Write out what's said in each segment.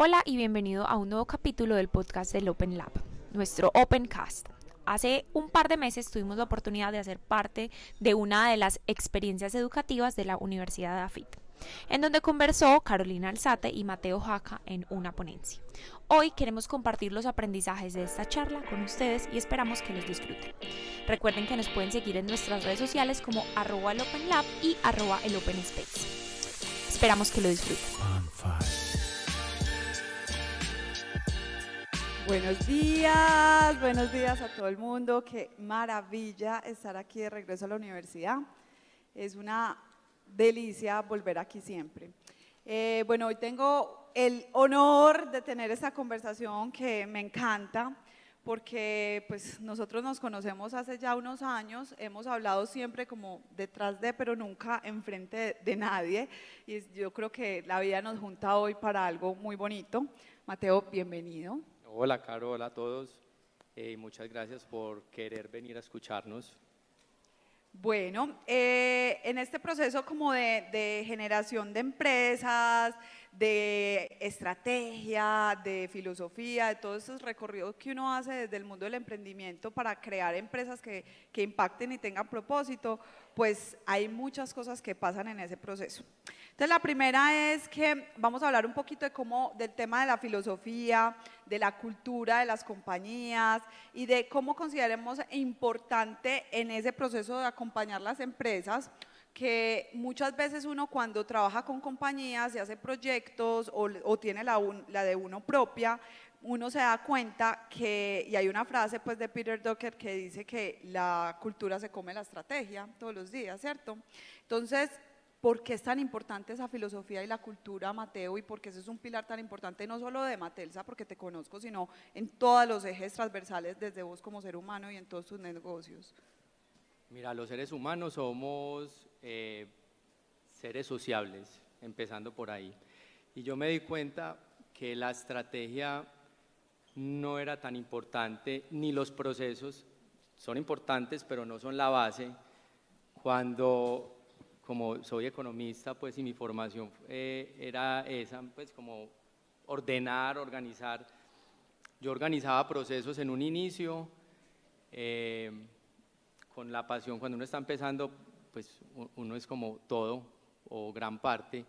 Hola y bienvenido a un nuevo capítulo del podcast del Open Lab, nuestro Opencast. Hace un par de meses tuvimos la oportunidad de hacer parte de una de las experiencias educativas de la Universidad de AFIT, en donde conversó Carolina Alzate y Mateo Jaca en una ponencia. Hoy queremos compartir los aprendizajes de esta charla con ustedes y esperamos que los disfruten. Recuerden que nos pueden seguir en nuestras redes sociales como arroba el Open Lab y arroba el Open Space. Esperamos que lo disfruten. Buenos días, buenos días a todo el mundo. Qué maravilla estar aquí de regreso a la universidad. Es una delicia volver aquí siempre. Eh, bueno, hoy tengo el honor de tener esta conversación que me encanta porque pues nosotros nos conocemos hace ya unos años, hemos hablado siempre como detrás de, pero nunca enfrente de, de nadie y yo creo que la vida nos junta hoy para algo muy bonito. Mateo, bienvenido. Hola, Caro, hola a todos. Eh, muchas gracias por querer venir a escucharnos. Bueno, eh, en este proceso como de, de, generación de empresas, de estrategia, de filosofía, de todos esos recorridos que uno hace desde el mundo del emprendimiento para crear empresas que, que impacten y tengan propósito, pues hay muchas cosas que pasan en ese proceso. Entonces la primera es que vamos a hablar un poquito de cómo, del tema de la filosofía, de la cultura de las compañías y de cómo consideremos importante en ese proceso de acompañar las empresas que muchas veces uno cuando trabaja con compañías y hace proyectos o, o tiene la, un, la, de uno propia, uno se da cuenta que, y hay una frase pues de Peter Docker que dice que la cultura se come la estrategia todos los días, ¿cierto? Entonces, ¿por qué es tan importante esa filosofía y la cultura, Mateo? Y por qué ese es un pilar tan importante no solo de Matelsa, porque te conozco, sino en todos los ejes transversales desde vos como ser humano y en todos tus negocios. Mira, los seres humanos somos eh, seres sociables, empezando por ahí. Y yo me di cuenta que la estrategia no era tan importante, ni los procesos son importantes, pero no son la base. Cuando, como soy economista, pues y mi formación eh, era esa, pues como ordenar, organizar. Yo organizaba procesos en un inicio, eh, con la pasión, cuando uno está empezando, pues uno es como todo o gran parte,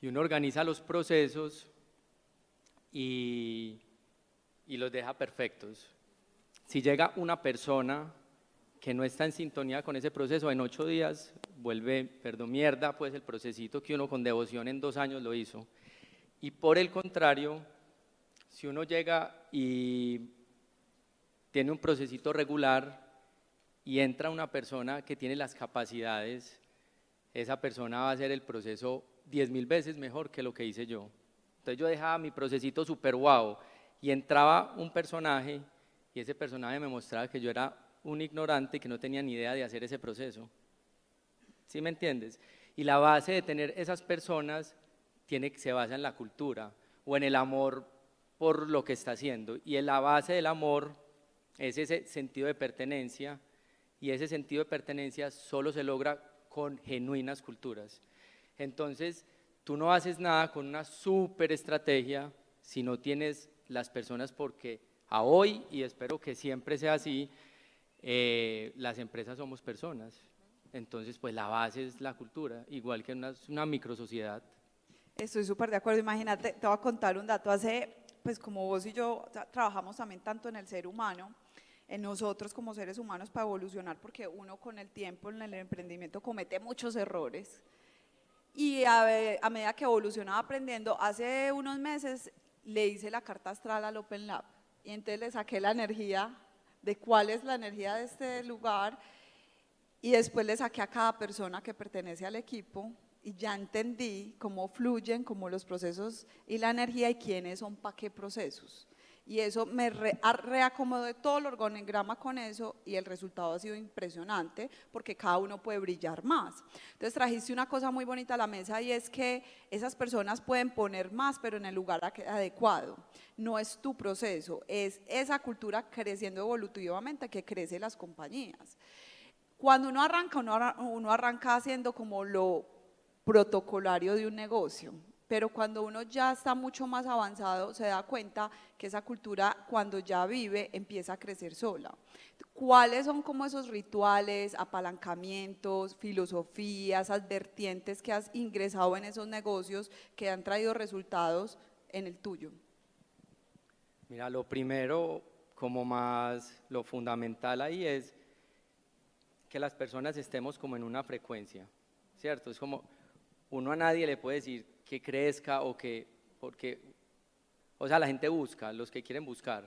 y uno organiza los procesos y, los deja perfectos. Si llega una persona que no está en sintonía con ese proceso, en ocho días vuelve, perdón, mierda, pues el procesito que uno con devoción en dos años lo hizo. Y por el contrario, si uno llega y tiene un procesito regular, y entra una persona que tiene las capacidades, esa persona va a hacer el proceso diez mil veces mejor que lo que hice yo. Entonces yo dejaba mi procesito super guau y entraba un personaje y ese personaje me mostraba que yo era un ignorante que no tenía ni idea de hacer ese proceso. ¿Sí me entiendes? Y la base de tener esas personas tiene, se basa en la cultura o en el amor por lo que está haciendo. Y en la base del amor es ese sentido de pertenencia y ese sentido de pertenencia solo se logra con genuinas culturas. Entonces, tú no haces nada con una super estrategia si no tienes las personas porque a hoy, y espero que siempre sea así, eh, las empresas somos personas. Entonces, pues la base es la cultura, igual que una, una microsociedad. Estoy súper de acuerdo. Imagínate, te voy a contar un dato. Hace, pues como vos y yo trabajamos también tanto en el ser humano, en nosotros como seres humanos para evolucionar, porque uno con el tiempo en el emprendimiento comete muchos errores. Y a, a medida que evolucionaba aprendiendo, hace unos meses le hice la carta astral al Open Lab y entonces le saqué la energía de cuál es la energía de este lugar y después le saqué a cada persona que pertenece al equipo y ya entendí cómo fluyen, cómo los procesos y la energía y quiénes son para qué procesos y eso me re, reacomodé todo el organigrama con eso y el resultado ha sido impresionante porque cada uno puede brillar más. Entonces trajiste una cosa muy bonita a la mesa y es que esas personas pueden poner más pero en el lugar adecuado. No es tu proceso, es esa cultura creciendo evolutivamente que crece las compañías. Cuando uno arranca, uno, uno arranca haciendo como lo protocolario de un negocio pero cuando uno ya está mucho más avanzado se da cuenta que esa cultura cuando ya vive empieza a crecer sola. ¿Cuáles son como esos rituales, apalancamientos, filosofías, advertientes que has ingresado en esos negocios que han traído resultados en el tuyo? Mira, lo primero, como más lo fundamental ahí es que las personas estemos como en una frecuencia, ¿cierto? Es como uno a nadie le puede decir que crezca o que, porque, o sea, la gente busca, los que quieren buscar.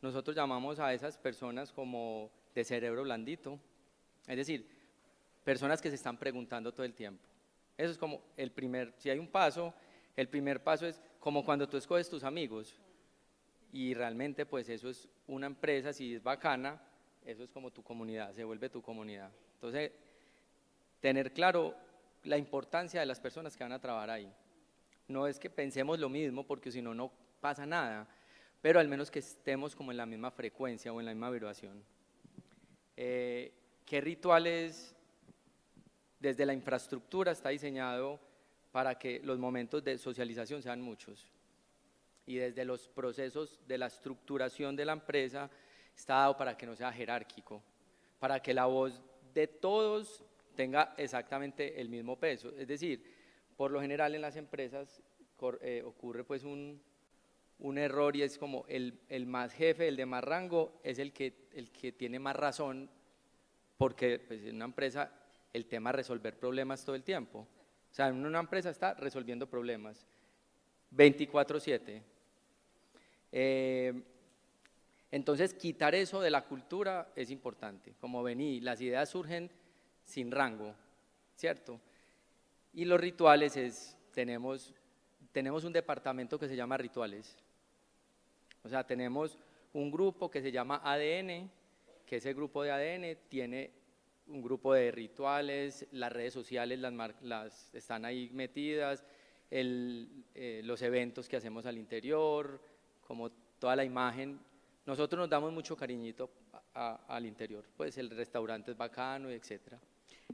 Nosotros llamamos a esas personas como de cerebro blandito, es decir, personas que se están preguntando todo el tiempo. Eso es como el primer, si hay un paso, el primer paso es como cuando tú escoges tus amigos y realmente pues eso es una empresa, si es bacana, eso es como tu comunidad, se vuelve tu comunidad. Entonces, tener claro la importancia de las personas que van a trabajar ahí. No es que pensemos lo mismo, porque si no, no pasa nada, pero al menos que estemos como en la misma frecuencia o en la misma vibración. Eh, ¿Qué rituales desde la infraestructura está diseñado para que los momentos de socialización sean muchos? Y desde los procesos de la estructuración de la empresa está dado para que no sea jerárquico, para que la voz de todos tenga exactamente el mismo peso. Es decir, por lo general en las empresas eh, ocurre pues un, un, error y es como el, el, más jefe, el de más rango, es el que, el que tiene más razón, porque pues, en una empresa el tema es resolver problemas todo el tiempo. O sea, en una empresa está resolviendo problemas 24/7. Eh, entonces, quitar eso de la cultura es importante. Como vení, las ideas surgen sin rango, ¿cierto? Y los rituales es, tenemos, tenemos un departamento que se llama rituales. O sea, tenemos un grupo que se llama ADN, que ese grupo de ADN tiene un grupo de rituales, las redes sociales las, las están ahí metidas, eh, los eventos que hacemos al interior, como toda la imagen nosotros nos damos mucho cariñito al interior, pues el restaurante es bacano, etcétera.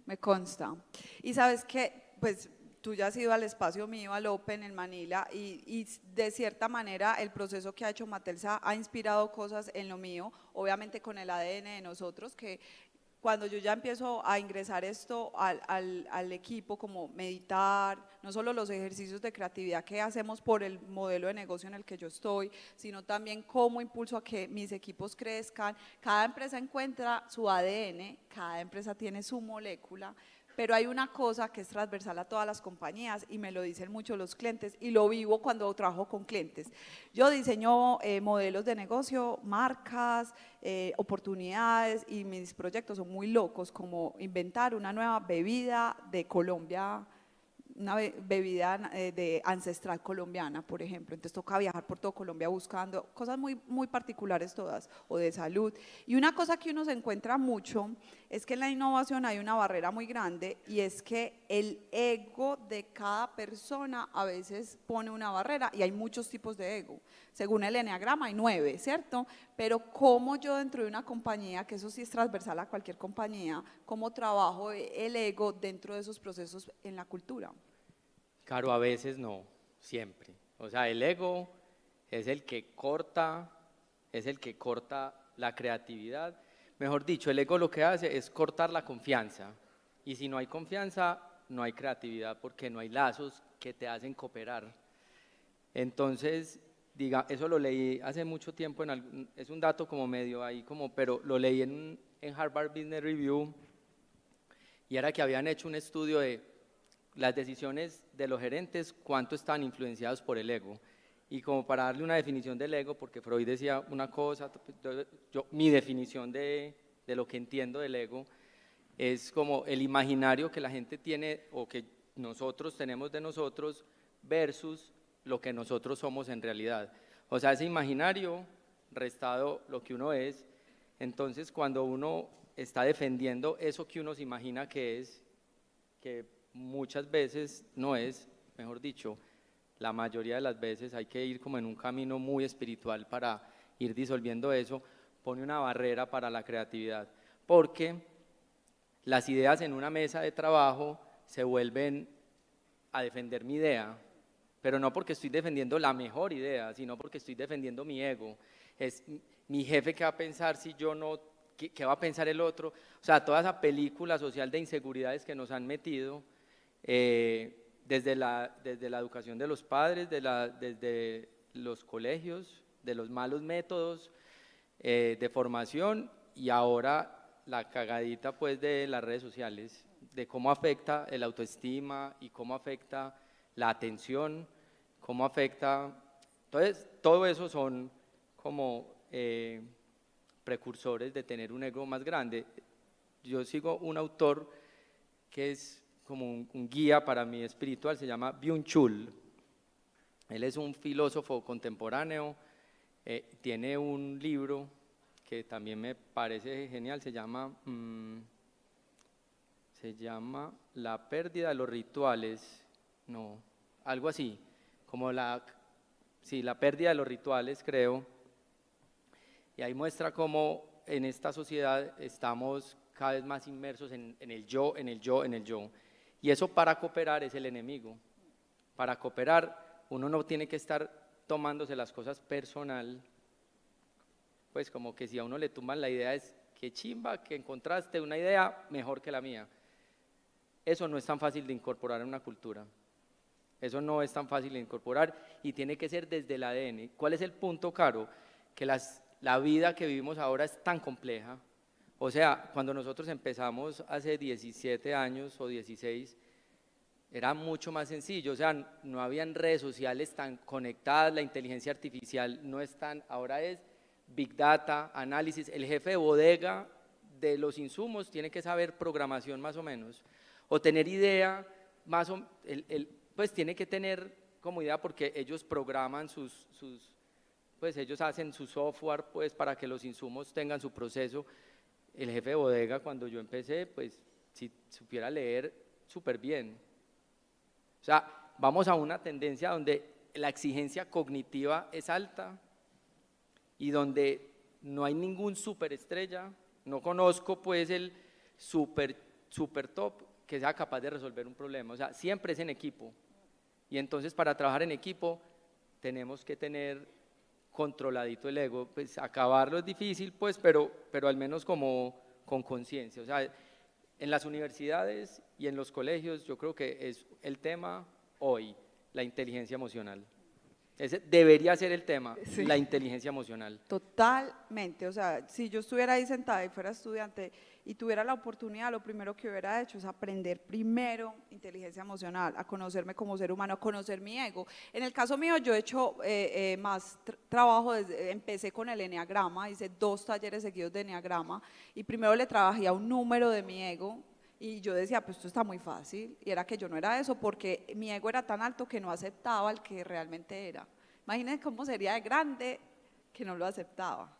Me consta. Y sabes que, pues tú ya has ido al espacio mío, al Open en Manila, y, de cierta manera el proceso que ha hecho Matelsa ha inspirado cosas en lo mío, obviamente con el ADN de nosotros, que cuando yo ya empiezo a ingresar esto al, al, equipo, como meditar, no solo los ejercicios de creatividad que hacemos por el modelo de negocio en el que yo estoy, sino también cómo impulso a que mis equipos crezcan. Cada empresa encuentra su ADN, cada empresa tiene su molécula, pero hay una cosa que es transversal a todas las compañías y me lo dicen mucho los clientes y lo vivo cuando trabajo con clientes. Yo diseño eh, modelos de negocio, marcas, eh, oportunidades y mis proyectos son muy locos como inventar una nueva bebida de Colombia una bebida eh, de ancestral colombiana, por ejemplo. Entonces toca viajar por todo Colombia buscando cosas muy, muy particulares todas, o de salud. Y una cosa que uno se encuentra mucho es que en la innovación hay una barrera muy grande y es que el ego de cada persona a veces pone una barrera y hay muchos tipos de ego. Según el Enneagrama hay nueve, ¿cierto? Pero cómo yo dentro de una compañía, que eso sí es transversal a cualquier compañía, cómo trabajo el ego dentro de esos procesos en la cultura. Claro, a veces no, siempre. O sea, el ego es el que corta, es el que corta la creatividad. Mejor dicho, el ego lo que hace es cortar la confianza. Y si no hay confianza, no hay creatividad porque no hay lazos que te hacen cooperar. Entonces, diga, eso lo leí hace mucho tiempo, es un dato como medio ahí, como, pero lo leí en, en Harvard Business Review y era que habían hecho un estudio de las decisiones de los gerentes, cuánto están influenciados por el ego. Y como para darle una definición del ego, porque Freud decía una cosa, yo, mi definición de, de lo que entiendo del ego es como el imaginario que la gente tiene o que nosotros tenemos de nosotros versus lo que nosotros somos en realidad. O sea, ese imaginario restado lo que uno es, entonces cuando uno está defendiendo eso que uno se imagina que es, que muchas veces no es, mejor dicho, la mayoría de las veces hay que ir como en un camino muy espiritual para ir disolviendo eso, pone una barrera para la creatividad, porque las ideas en una mesa de trabajo se vuelven a defender mi idea, pero no porque estoy defendiendo la mejor idea, sino porque estoy defendiendo mi ego. Es mi jefe que va a pensar si yo no, qué, va a pensar el otro. O sea, toda esa película social de inseguridades que nos han metido, eh, desde, la, desde la educación de los padres, de la, desde los colegios, de los malos métodos eh, de formación y ahora la cagadita pues de las redes sociales, de cómo afecta el autoestima y cómo afecta la atención, cómo afecta... Entonces, todo eso son como eh, precursores de tener un ego más grande. Yo sigo un autor que es como un, guía para mi espiritual, se llama Byung-Chul. Él es un filósofo contemporáneo, eh, tiene un libro que también me parece genial, se llama, mm, se llama La pérdida de los rituales, no, algo así, como la, sí, la pérdida de los rituales, creo. Y ahí muestra cómo en esta sociedad estamos cada vez más inmersos en, en el yo, en el yo, en el yo. Y eso para cooperar es el enemigo. Para cooperar uno no tiene que estar tomándose las cosas personal, pues como que si a uno le tumban la idea es que chimba, que encontraste una idea mejor que la mía. Eso no es tan fácil de incorporar en una cultura. Eso no es tan fácil de incorporar y tiene que ser desde el ADN. ¿Cuál es el punto, Caro? Que la vida que vivimos ahora es tan compleja. O sea, cuando nosotros empezamos hace 17 años o 16, era mucho más sencillo. O sea, no habían redes sociales tan conectadas, la inteligencia artificial no es tan, ahora es Big Data, análisis. El jefe de bodega de los insumos tiene que saber programación más o menos, o tener idea más o el, pues tiene que tener como idea porque ellos programan sus, sus, pues ellos hacen su software pues para que los insumos tengan su proceso. El jefe de bodega cuando yo empecé, pues si supiera leer súper bien. O sea, vamos a una tendencia donde la exigencia cognitiva es alta, y donde no hay ningún superestrella, no conozco pues el super, super top que sea capaz de resolver un problema. O sea, siempre es en equipo. Y entonces para trabajar en equipo tenemos que tener controladito el ego. Pues acabarlo es difícil, pues, pero, pero al menos como con conciencia. O sea, en las universidades y en los colegios yo creo que es el tema hoy, la inteligencia emocional. Ese debería ser el tema, la inteligencia emocional. Totalmente, o sea, si yo estuviera ahí sentada y fuera estudiante y tuviera la oportunidad, lo primero que hubiera hecho es aprender primero inteligencia emocional, a conocerme como ser humano, a conocer mi ego. En el caso mío, yo he hecho eh, eh, más trabajo, desde, empecé con el enneagrama, hice dos talleres seguidos de enneagrama y primero le trabajé a un número de mi ego, y yo decía, pues esto está muy fácil. Y era que yo no era eso porque mi ego era tan alto que no aceptaba el que realmente era. Imagínense cómo sería de grande que no lo aceptaba.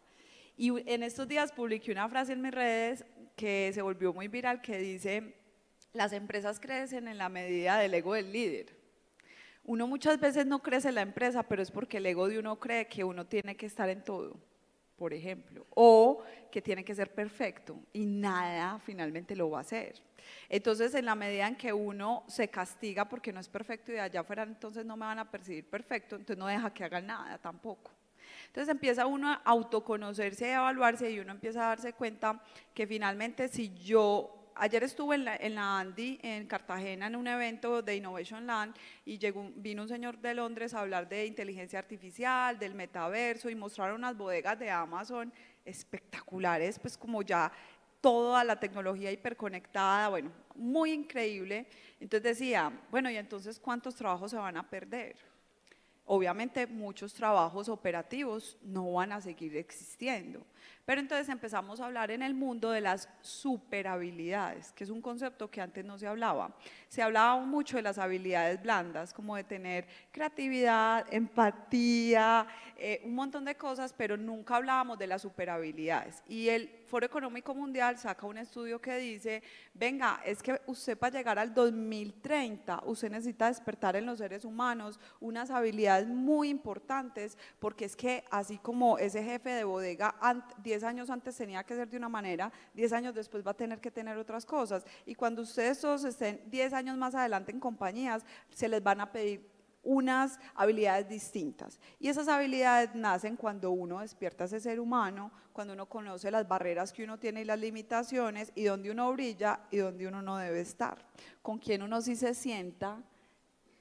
Y en estos días publiqué una frase en mis redes que se volvió muy viral que dice, las empresas crecen en la medida del ego del líder. Uno muchas veces no crece en la empresa, pero es porque el ego de uno cree que uno tiene que estar en todo por ejemplo, o que tiene que ser perfecto y nada finalmente lo va a hacer. Entonces, en la medida en que uno se castiga porque no es perfecto y de allá afuera entonces no me van a percibir perfecto, entonces no deja que hagan nada tampoco. Entonces empieza uno a autoconocerse y a evaluarse y uno empieza a darse cuenta que finalmente si yo ayer estuve en la, en Andy, en Cartagena, en un evento de Innovation Land y vino un señor de Londres a hablar de inteligencia artificial, del metaverso y mostraron unas bodegas de Amazon espectaculares, pues como ya toda la tecnología hiperconectada, bueno, muy increíble. Entonces decía, bueno, ¿y entonces cuántos trabajos se van a perder? Obviamente muchos trabajos operativos no van a seguir existiendo. Pero entonces empezamos a hablar en el mundo de las superhabilidades, que es un concepto que antes no se hablaba. Se hablaba mucho de las habilidades blandas, como de tener creatividad, empatía, eh, un montón de cosas, pero nunca hablábamos de las superhabilidades. Y el Foro Económico Mundial saca un estudio que dice, venga, es que usted para llegar al 2030, usted necesita despertar en los seres humanos unas habilidades muy importantes, porque es que así como ese jefe de bodega 10 años antes tenía que ser de una manera, 10 años después va a tener que tener otras cosas. Y cuando ustedes todos estén 10 años más adelante en compañías, se les van a pedir unas habilidades distintas. Y esas habilidades nacen cuando uno despierta ese ser humano, cuando uno conoce las barreras que uno tiene y las limitaciones, y donde uno brilla y donde uno no debe estar, con quién uno sí se sienta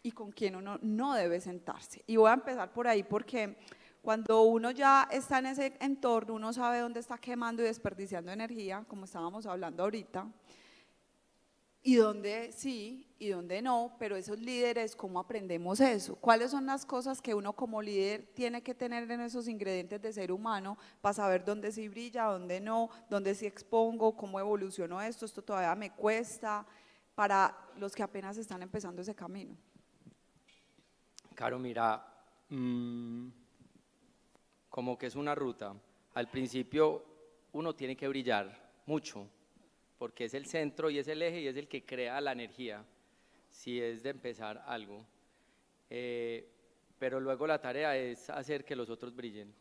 y con quién uno no debe sentarse. Y voy a empezar por ahí porque cuando uno ya está en ese entorno, uno sabe dónde está quemando y desperdiciando energía, como estábamos hablando ahorita, y dónde sí y dónde no, pero esos líderes, ¿cómo aprendemos eso? ¿Cuáles son las cosas que uno como líder tiene que tener en esos ingredientes de ser humano para saber dónde sí brilla, dónde no, dónde sí expongo, cómo evolucionó esto, esto todavía me cuesta, para los que apenas están empezando ese camino? Caro, mira, mmm, como que es una ruta. Al principio uno tiene que brillar mucho, porque es el centro y es el eje y es el que crea la energía, si es de empezar algo. Eh, pero luego la tarea es hacer que los otros brillen.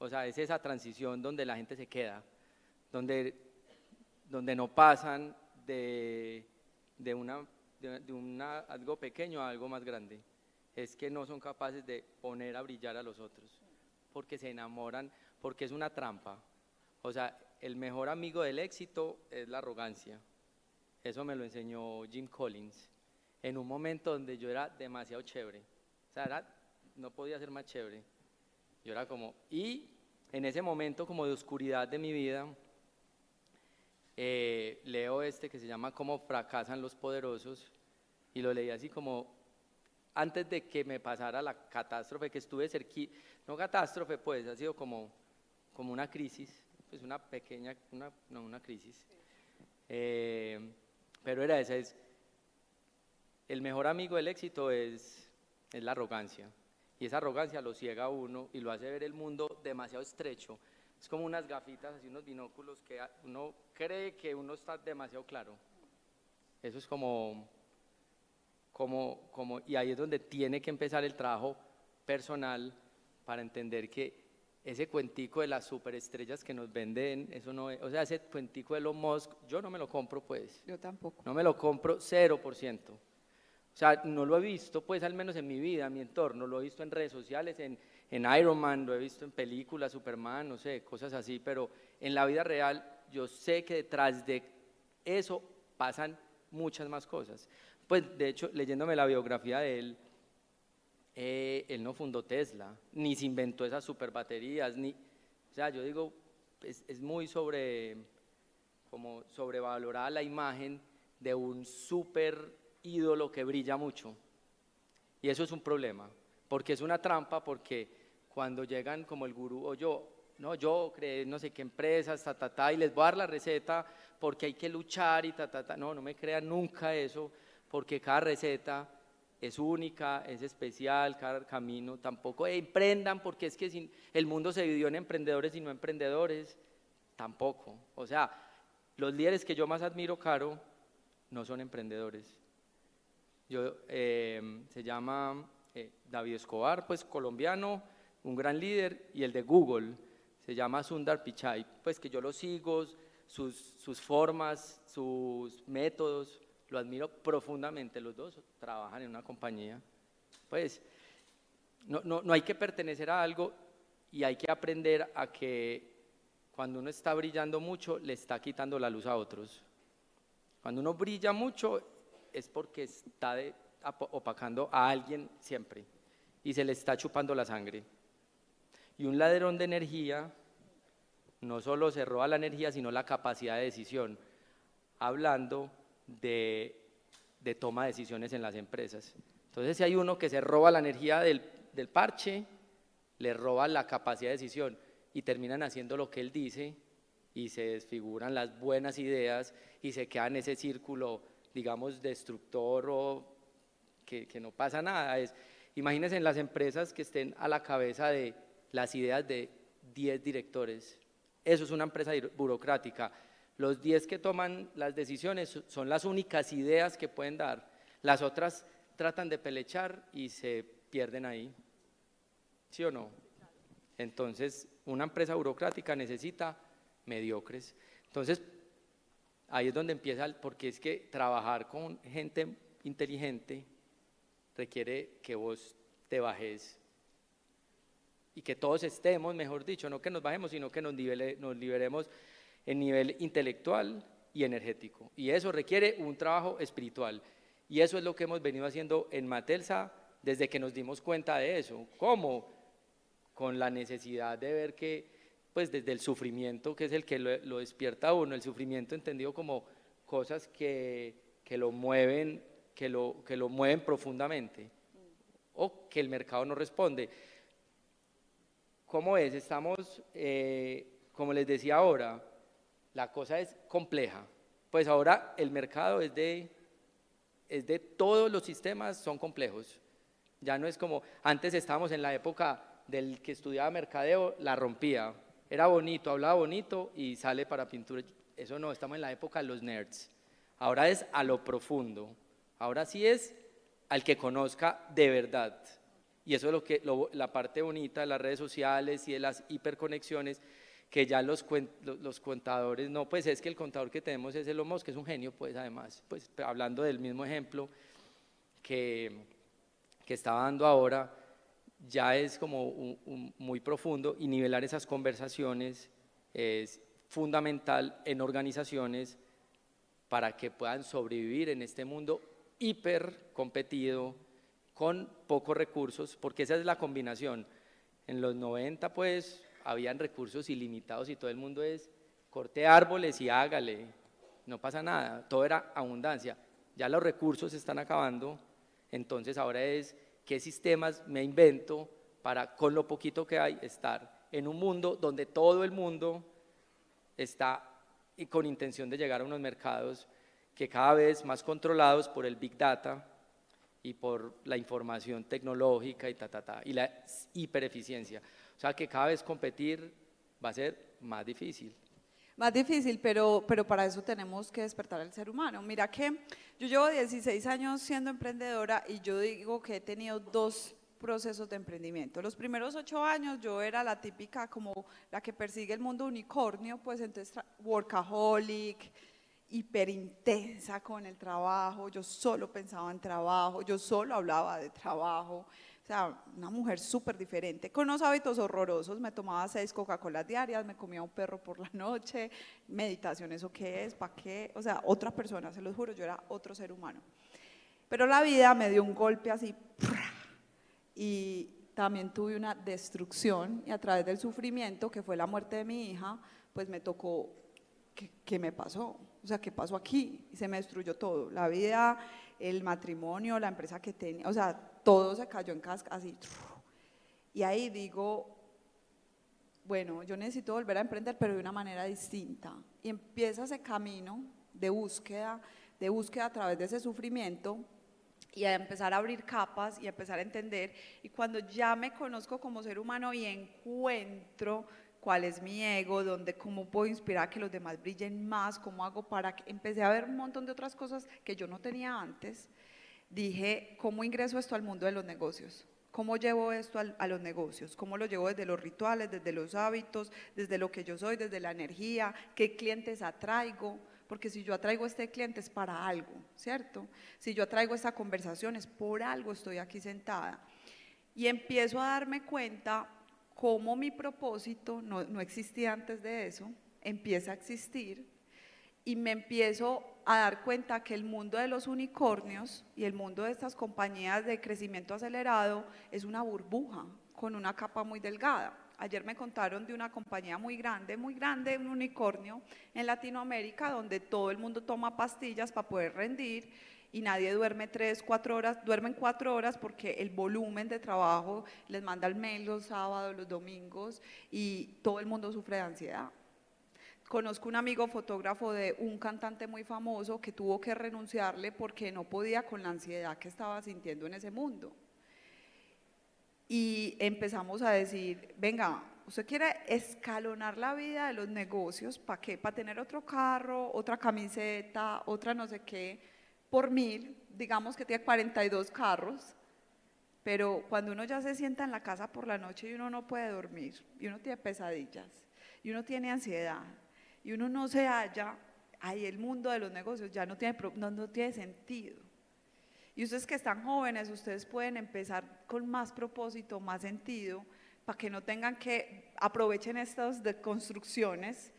O sea, es esa transición donde la gente se queda, donde, donde no pasan de, de, una, de una, algo pequeño a algo más grande. Es que no son capaces de poner a brillar a los otros porque se enamoran, porque es una trampa. O sea, el mejor amigo del éxito es la arrogancia. Eso me lo enseñó Jim Collins en un momento donde yo era demasiado chévere. O sea, no podía ser más chévere. Yo era como, y en ese momento como de oscuridad de mi vida, eh, leo este que se llama Cómo fracasan los poderosos y lo leí así como antes de que me pasara la catástrofe que estuve cerquita, no catástrofe pues, ha sido como, como una crisis, pues una pequeña, una, no una crisis, eh, pero era esa, es, el mejor amigo del éxito es, es la arrogancia, y esa arrogancia lo ciega a uno y lo hace ver el mundo demasiado estrecho, es como unas gafitas, así unos binóculos que uno cree que uno está demasiado claro, eso es como como, como, y ahí es donde tiene que empezar el trabajo personal para entender que ese cuentico de las superestrellas que nos venden, eso no es, o sea, ese cuentico de Elon Musk, yo no me lo compro pues. Yo tampoco. No me lo compro 0%. O sea, no lo he visto pues al menos en mi vida, en mi entorno, lo he visto en redes sociales, en, en Iron Man, lo he visto en películas, Superman, no sé, cosas así, pero en la vida real yo sé que detrás de eso pasan muchas más cosas. Pues de hecho, leyéndome la biografía de él, eh, él no fundó Tesla, ni se inventó esas superbaterías, ni, o sea, yo digo, es, es muy sobre, como sobrevalorada la imagen de un super ídolo que brilla mucho. Y eso es un problema, porque es una trampa, porque cuando llegan como el gurú o yo, no, yo creé no sé qué empresas, ta, ta, ta, y les voy a dar la receta porque hay que luchar y ta, ta, ta, no, no me crean nunca eso, porque cada receta es única, es especial, cada camino tampoco emprendan porque es que el mundo se dividió en emprendedores y no emprendedores, tampoco. O sea, los líderes que yo más admiro, Caro, no son emprendedores. Yo, eh, se llama eh, David Escobar, pues colombiano, un gran líder, y el de Google, se llama Sundar Pichai, pues que yo lo sigo, sus, sus formas, sus métodos, lo admiro profundamente, los dos trabajan en una compañía. Pues no, no, no hay que pertenecer a algo y hay que aprender a que cuando uno está brillando mucho, le está quitando la luz a otros. Cuando uno brilla mucho es porque está opacando a alguien siempre y se le está chupando la sangre. Y un ladrón de energía no solo se roba la energía, sino la capacidad de decisión, hablando de, toma de decisiones en las empresas. Entonces, si hay uno que se roba la energía del, del parche, le roba la capacidad de decisión y terminan haciendo lo que él dice y se desfiguran las buenas ideas y se queda en ese círculo, digamos, destructor o que, que no pasa nada. Es, imagínense en las empresas que estén a la cabeza de las ideas de 10 directores. Eso es una empresa burocrática. Los 10 que toman las decisiones son las únicas ideas que pueden dar. Las otras tratan de pelechar y se pierden ahí. ¿Sí o no? Entonces, una empresa burocrática necesita mediocres. Entonces, ahí es donde empieza, porque es que trabajar con gente inteligente requiere que vos te bajes y que todos estemos, mejor dicho, no que nos bajemos, sino que nos, nos liberemos en nivel intelectual y energético. Y eso requiere un trabajo espiritual. Y eso es lo que hemos venido haciendo en Matelsa desde que nos dimos cuenta de eso. ¿Cómo? Con la necesidad de ver que, pues desde el sufrimiento, que es el que lo, despierta a uno, el sufrimiento entendido como cosas que, que lo mueven, que lo, que lo mueven profundamente, o que el mercado no responde. ¿Cómo es? Estamos, eh, como les decía ahora, la cosa es compleja. Pues ahora el mercado es de, es de todos los sistemas, son complejos. Ya no es como, antes estábamos en la época del que estudiaba mercadeo, la rompía. Era bonito, hablaba bonito y sale para pintura. Eso no, estamos en la época de los nerds. Ahora es a lo profundo. Ahora sí es al que conozca de verdad. Y eso es lo que, la parte bonita de las redes sociales y de las hiperconexiones, que ya los, los, contadores, no, pues es que el contador que tenemos es el Musk, que es un genio, pues además, pues hablando del mismo ejemplo que, que estaba dando ahora, ya es como muy profundo y nivelar esas conversaciones es fundamental en organizaciones para que puedan sobrevivir en este mundo hiper competido, con pocos recursos, porque esa es la combinación. En los 90 pues habían recursos ilimitados y todo el mundo es corte árboles y hágale, no pasa nada, todo era abundancia. Ya los recursos están acabando, entonces ahora es qué sistemas me invento para con lo poquito que hay estar en un mundo donde todo el mundo está con intención de llegar a unos mercados que cada vez más controlados por el Big Data, y por la información tecnológica y ta, ta, ta, y la hipereficiencia. O sea que cada vez competir va a ser más difícil. Más difícil, pero, pero para eso tenemos que despertar al ser humano. Mira que yo llevo 16 años siendo emprendedora y yo digo que he tenido dos procesos de emprendimiento. Los primeros ocho años yo era la típica como la que persigue el mundo unicornio, pues entonces workaholic, hiperintensa con el trabajo, yo solo pensaba en trabajo, yo solo hablaba de trabajo, o sea, una mujer súper diferente, con unos hábitos horrorosos, me tomaba seis Coca-Colas diarias, me comía un perro por la noche, meditación, ¿eso qué es? ¿Para qué? O sea, otra persona, se los juro, yo era otro ser humano. Pero la vida me dio un golpe así, y también tuve una destrucción, y a través del sufrimiento, que fue la muerte de mi hija, pues me tocó, ¿qué, qué me pasó? O sea, ¿qué pasó aquí? Y se me destruyó todo. La vida, el matrimonio, la empresa que tenía, o sea, todo se cayó en casca, así. Y ahí digo, bueno, yo necesito volver a emprender, pero de una manera distinta. Y empieza ese camino de búsqueda, de búsqueda a través de ese sufrimiento y a empezar a abrir capas y a empezar a entender. Y cuando ya me conozco como ser humano y encuentro cuál es mi ego, dónde, cómo puedo inspirar a que los demás brillen más, cómo hago para que empecé a ver un montón de otras cosas que yo no tenía antes. Dije, ¿cómo ingreso esto al mundo de los negocios? ¿Cómo llevo esto a los negocios? ¿Cómo lo llevo desde los rituales, desde los hábitos, desde lo que yo soy, desde la energía? ¿Qué clientes atraigo? Porque si yo atraigo a este cliente es para algo, ¿cierto? Si yo atraigo esta conversación es por algo estoy aquí sentada. Y empiezo a darme cuenta cómo mi propósito, no, no existía antes de eso, empieza a existir y me empiezo a dar cuenta que el mundo de los unicornios y el mundo de estas compañías de crecimiento acelerado es una burbuja con una capa muy delgada. Ayer me contaron de una compañía muy grande, muy grande, un unicornio en Latinoamérica, donde todo el mundo toma pastillas para poder rendir y nadie duerme tres, cuatro horas, duermen cuatro horas porque el volumen de trabajo les manda el mail los sábados, los domingos y todo el mundo sufre de ansiedad. Conozco un amigo fotógrafo de un cantante muy famoso que tuvo que renunciarle porque no podía con la ansiedad que estaba sintiendo en ese mundo. Y empezamos a decir, venga, usted quiere escalonar la vida de los negocios, ¿para qué? Para tener otro carro, otra camiseta, otra no sé qué por mil, digamos que tiene 42 carros, pero cuando uno ya se sienta en la casa por la noche y uno no puede dormir, y uno tiene pesadillas, y uno tiene ansiedad, y uno no se halla, ahí el mundo de los negocios ya no tiene, no, no tiene sentido. Y ustedes que están jóvenes, ustedes pueden empezar con más propósito, más sentido, para que no tengan que aprovechen estas construcciones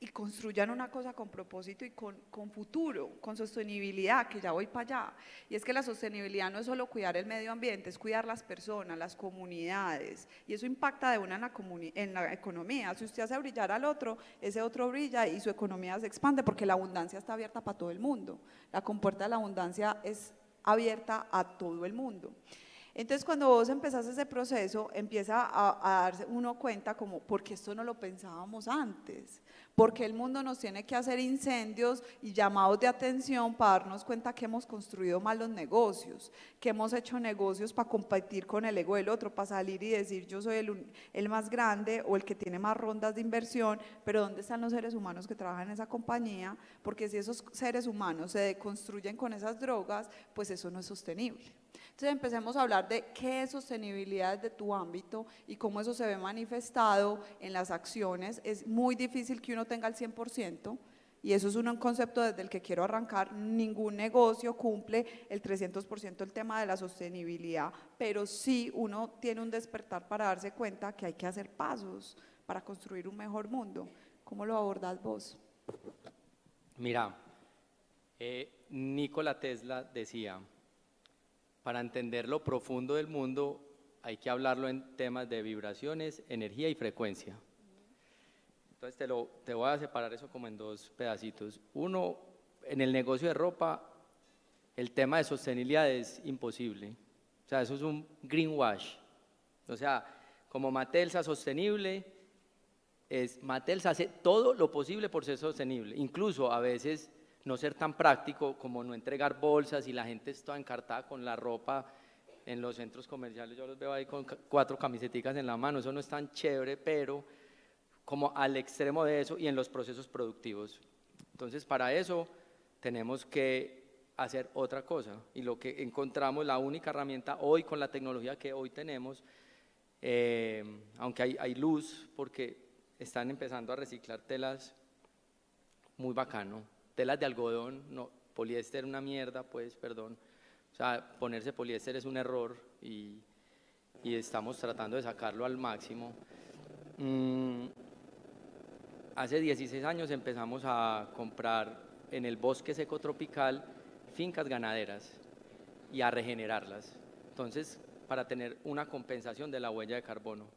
y construyan una cosa con propósito y con, con, futuro, con sostenibilidad, que ya voy para allá. Y es que la sostenibilidad no es solo cuidar el medio ambiente, es cuidar las personas, las comunidades, y eso impacta de una en la, en la economía. Si usted hace brillar al otro, ese otro brilla y su economía se expande porque la abundancia está abierta para todo el mundo. La compuerta de la abundancia es abierta a todo el mundo. Entonces, cuando vos empezás ese proceso, empieza a, a, darse uno cuenta como, porque esto no lo pensábamos antes? Porque el mundo nos tiene que hacer incendios y llamados de atención para darnos cuenta que hemos construido malos negocios, que hemos hecho negocios para competir con el ego del otro, para salir y decir yo soy el, más grande o el que tiene más rondas de inversión, pero ¿dónde están los seres humanos que trabajan en esa compañía? Porque si esos seres humanos se deconstruyen con esas drogas, pues eso no es sostenible. Entonces empecemos a hablar de qué es sostenibilidad de tu ámbito y cómo eso se ve manifestado en las acciones. Es muy difícil que uno tenga el 100%. Y eso es un concepto desde el que quiero arrancar. Ningún negocio cumple el 300% el tema de la sostenibilidad, pero sí uno tiene un despertar para darse cuenta que hay que hacer pasos para construir un mejor mundo. ¿Cómo lo abordas vos? Mira, eh, Nikola Tesla decía, para entender lo profundo del mundo hay que hablarlo en temas de vibraciones, energía y frecuencia. Entonces te, lo, te voy a separar eso como en dos pedacitos. Uno, en el negocio de ropa, el tema de sostenibilidad es imposible. O sea, eso es un greenwash. O sea, como Matelsa sostenible, es, Matelsa hace todo lo posible por ser sostenible. Incluso a veces no ser tan práctico como no entregar bolsas y la gente está encartada con la ropa en los centros comerciales, yo los veo ahí con cuatro camisetas en la mano, eso no es tan chévere, pero como al extremo de eso y en los procesos productivos. Entonces, para eso tenemos que hacer otra cosa. Y lo que encontramos, la única herramienta hoy con la tecnología que hoy tenemos, eh, aunque hay, hay luz porque están empezando a reciclar telas, muy bacano, telas de algodón, no, poliéster una mierda, pues, perdón. O sea, ponerse poliéster es un error y, y estamos tratando de sacarlo al máximo. Mm, hace 16 años empezamos a comprar en el bosque seco tropical fincas ganaderas y a regenerarlas. Entonces, para tener una compensación de la huella de carbono.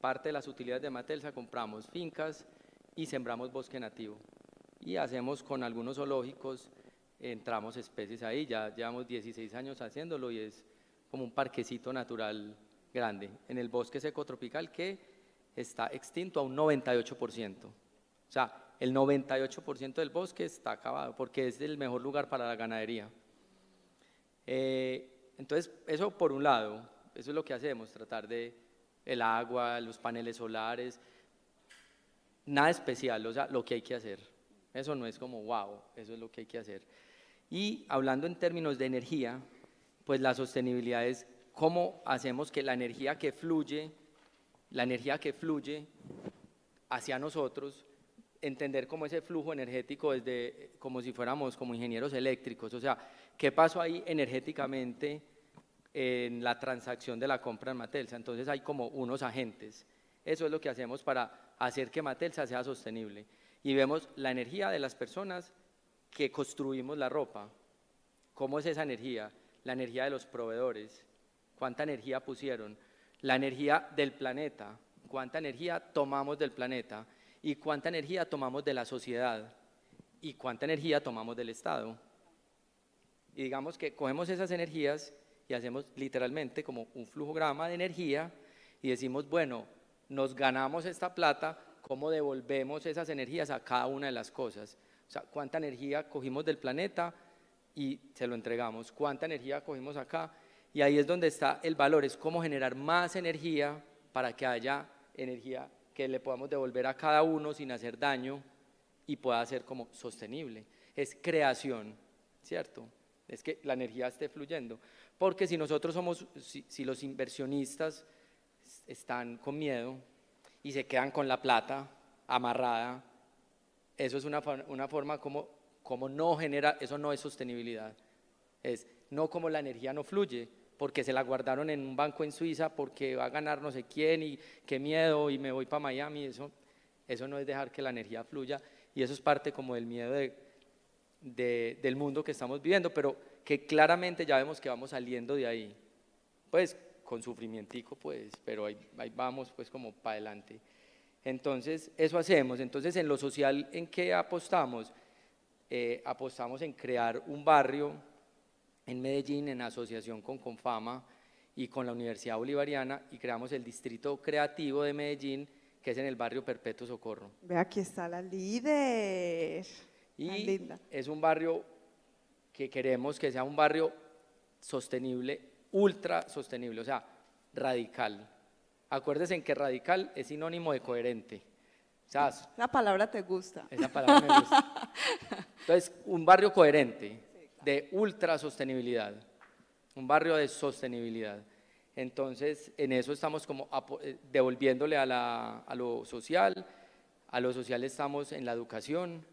Parte de las utilidades de Matelsa compramos fincas y sembramos bosque nativo y hacemos con algunos zoológicos, entramos especies ahí, ya llevamos 16 años haciéndolo y es como un parquecito natural grande en el bosque seco tropical que está extinto a un 98%. O sea, el 98% del bosque está acabado porque es el mejor lugar para la ganadería. Eh, entonces, eso por un lado, eso es lo que hacemos, tratar de el agua, los paneles solares, nada especial, o sea, lo que hay que hacer. Eso no es como, wow, eso es lo que hay que hacer. Y hablando en términos de energía, pues la sostenibilidad es cómo hacemos que la energía que fluye, la energía que fluye hacia nosotros, entender cómo ese flujo energético desde como si fuéramos como ingenieros eléctricos, o sea, qué pasó ahí energéticamente en la transacción de la compra en Matelsa. Entonces hay como unos agentes. Eso es lo que hacemos para hacer que Matelsa sea sostenible y vemos la energía de las personas que construimos la ropa. ¿Cómo es esa energía? La energía de los proveedores. ¿Cuánta energía pusieron? La energía del planeta. ¿Cuánta energía tomamos del planeta? ¿Y cuánta energía tomamos de la sociedad? ¿Y cuánta energía tomamos del Estado? Y digamos que cogemos esas energías y hacemos literalmente como un flujograma de energía y decimos, bueno, nos ganamos esta plata cómo devolvemos esas energías a cada una de las cosas. O sea, cuánta energía cogimos del planeta y se lo entregamos, cuánta energía cogimos acá. Y ahí es donde está el valor, es cómo generar más energía para que haya energía que le podamos devolver a cada uno sin hacer daño y pueda ser como sostenible. Es creación, ¿cierto? Es que la energía esté fluyendo. Porque si nosotros somos, si, si los inversionistas están con miedo, y se quedan con la plata amarrada. Eso es una, una forma como, como no genera, eso no es sostenibilidad. Es no como la energía no fluye, porque se la guardaron en un banco en Suiza, porque va a ganar no sé quién y qué miedo y me voy para Miami, eso, eso no es dejar que la energía fluya y eso es parte como del miedo del mundo que estamos viviendo, pero que claramente ya vemos que vamos saliendo de ahí, pues con sufrimiento, pues, pero ahí, ahí vamos pues como para adelante. Entonces, eso hacemos. Entonces, en lo social, ¿en qué apostamos? Eh, apostamos en crear un barrio en Medellín en asociación con Confama y con la Universidad Bolivariana y creamos el Distrito Creativo de Medellín, que es en el barrio Perpetuo Socorro. Ve, aquí está la líder. Y es un barrio que queremos que sea un barrio sostenible, ultra sostenible, o sea, radical. Acuérdense en que radical es sinónimo de coherente. La palabra te gusta. Esa palabra me gusta. Entonces, un barrio coherente, de ultra sostenibilidad, un barrio de sostenibilidad. Entonces, en eso estamos como eh, devolviéndole a, lo social, a lo social estamos en la educación,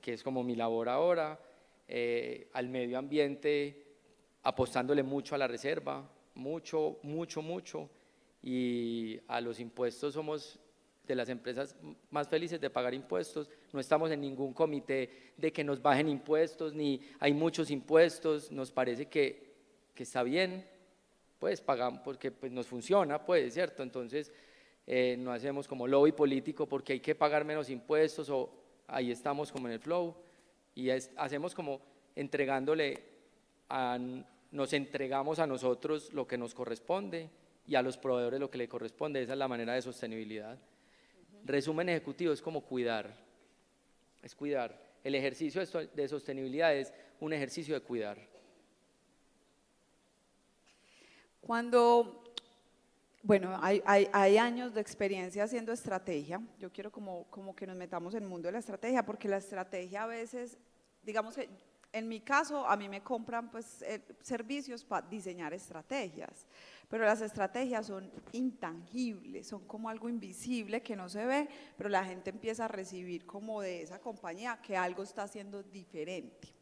que es como mi labor ahora, eh, al medio ambiente, apostándole mucho a la reserva, mucho, mucho, mucho, y a los impuestos somos de las empresas más felices de pagar impuestos. No estamos en ningún comité de que nos bajen impuestos, ni hay muchos impuestos. Nos parece que, que está bien, pues pagamos porque pues, nos funciona, pues, ¿cierto? Entonces, eh, no hacemos como lobby político porque hay que pagar menos impuestos o ahí estamos como en el flow y hacemos como entregándole, a, nos entregamos a nosotros lo que nos corresponde y a los proveedores lo que le corresponde. Esa es la manera de sostenibilidad. Resumen ejecutivo es como cuidar, es cuidar. El ejercicio de sostenibilidad es un ejercicio de cuidar. Cuando, bueno, hay, hay, años de experiencia haciendo estrategia, yo quiero como, como que nos metamos en el mundo de la estrategia, porque la estrategia a veces, digamos que en mi caso, a mí me compran pues, eh, servicios para diseñar estrategias. Pero las estrategias son intangibles, son como algo invisible que no se ve, pero la gente empieza a recibir como de esa compañía que algo está haciendo diferente.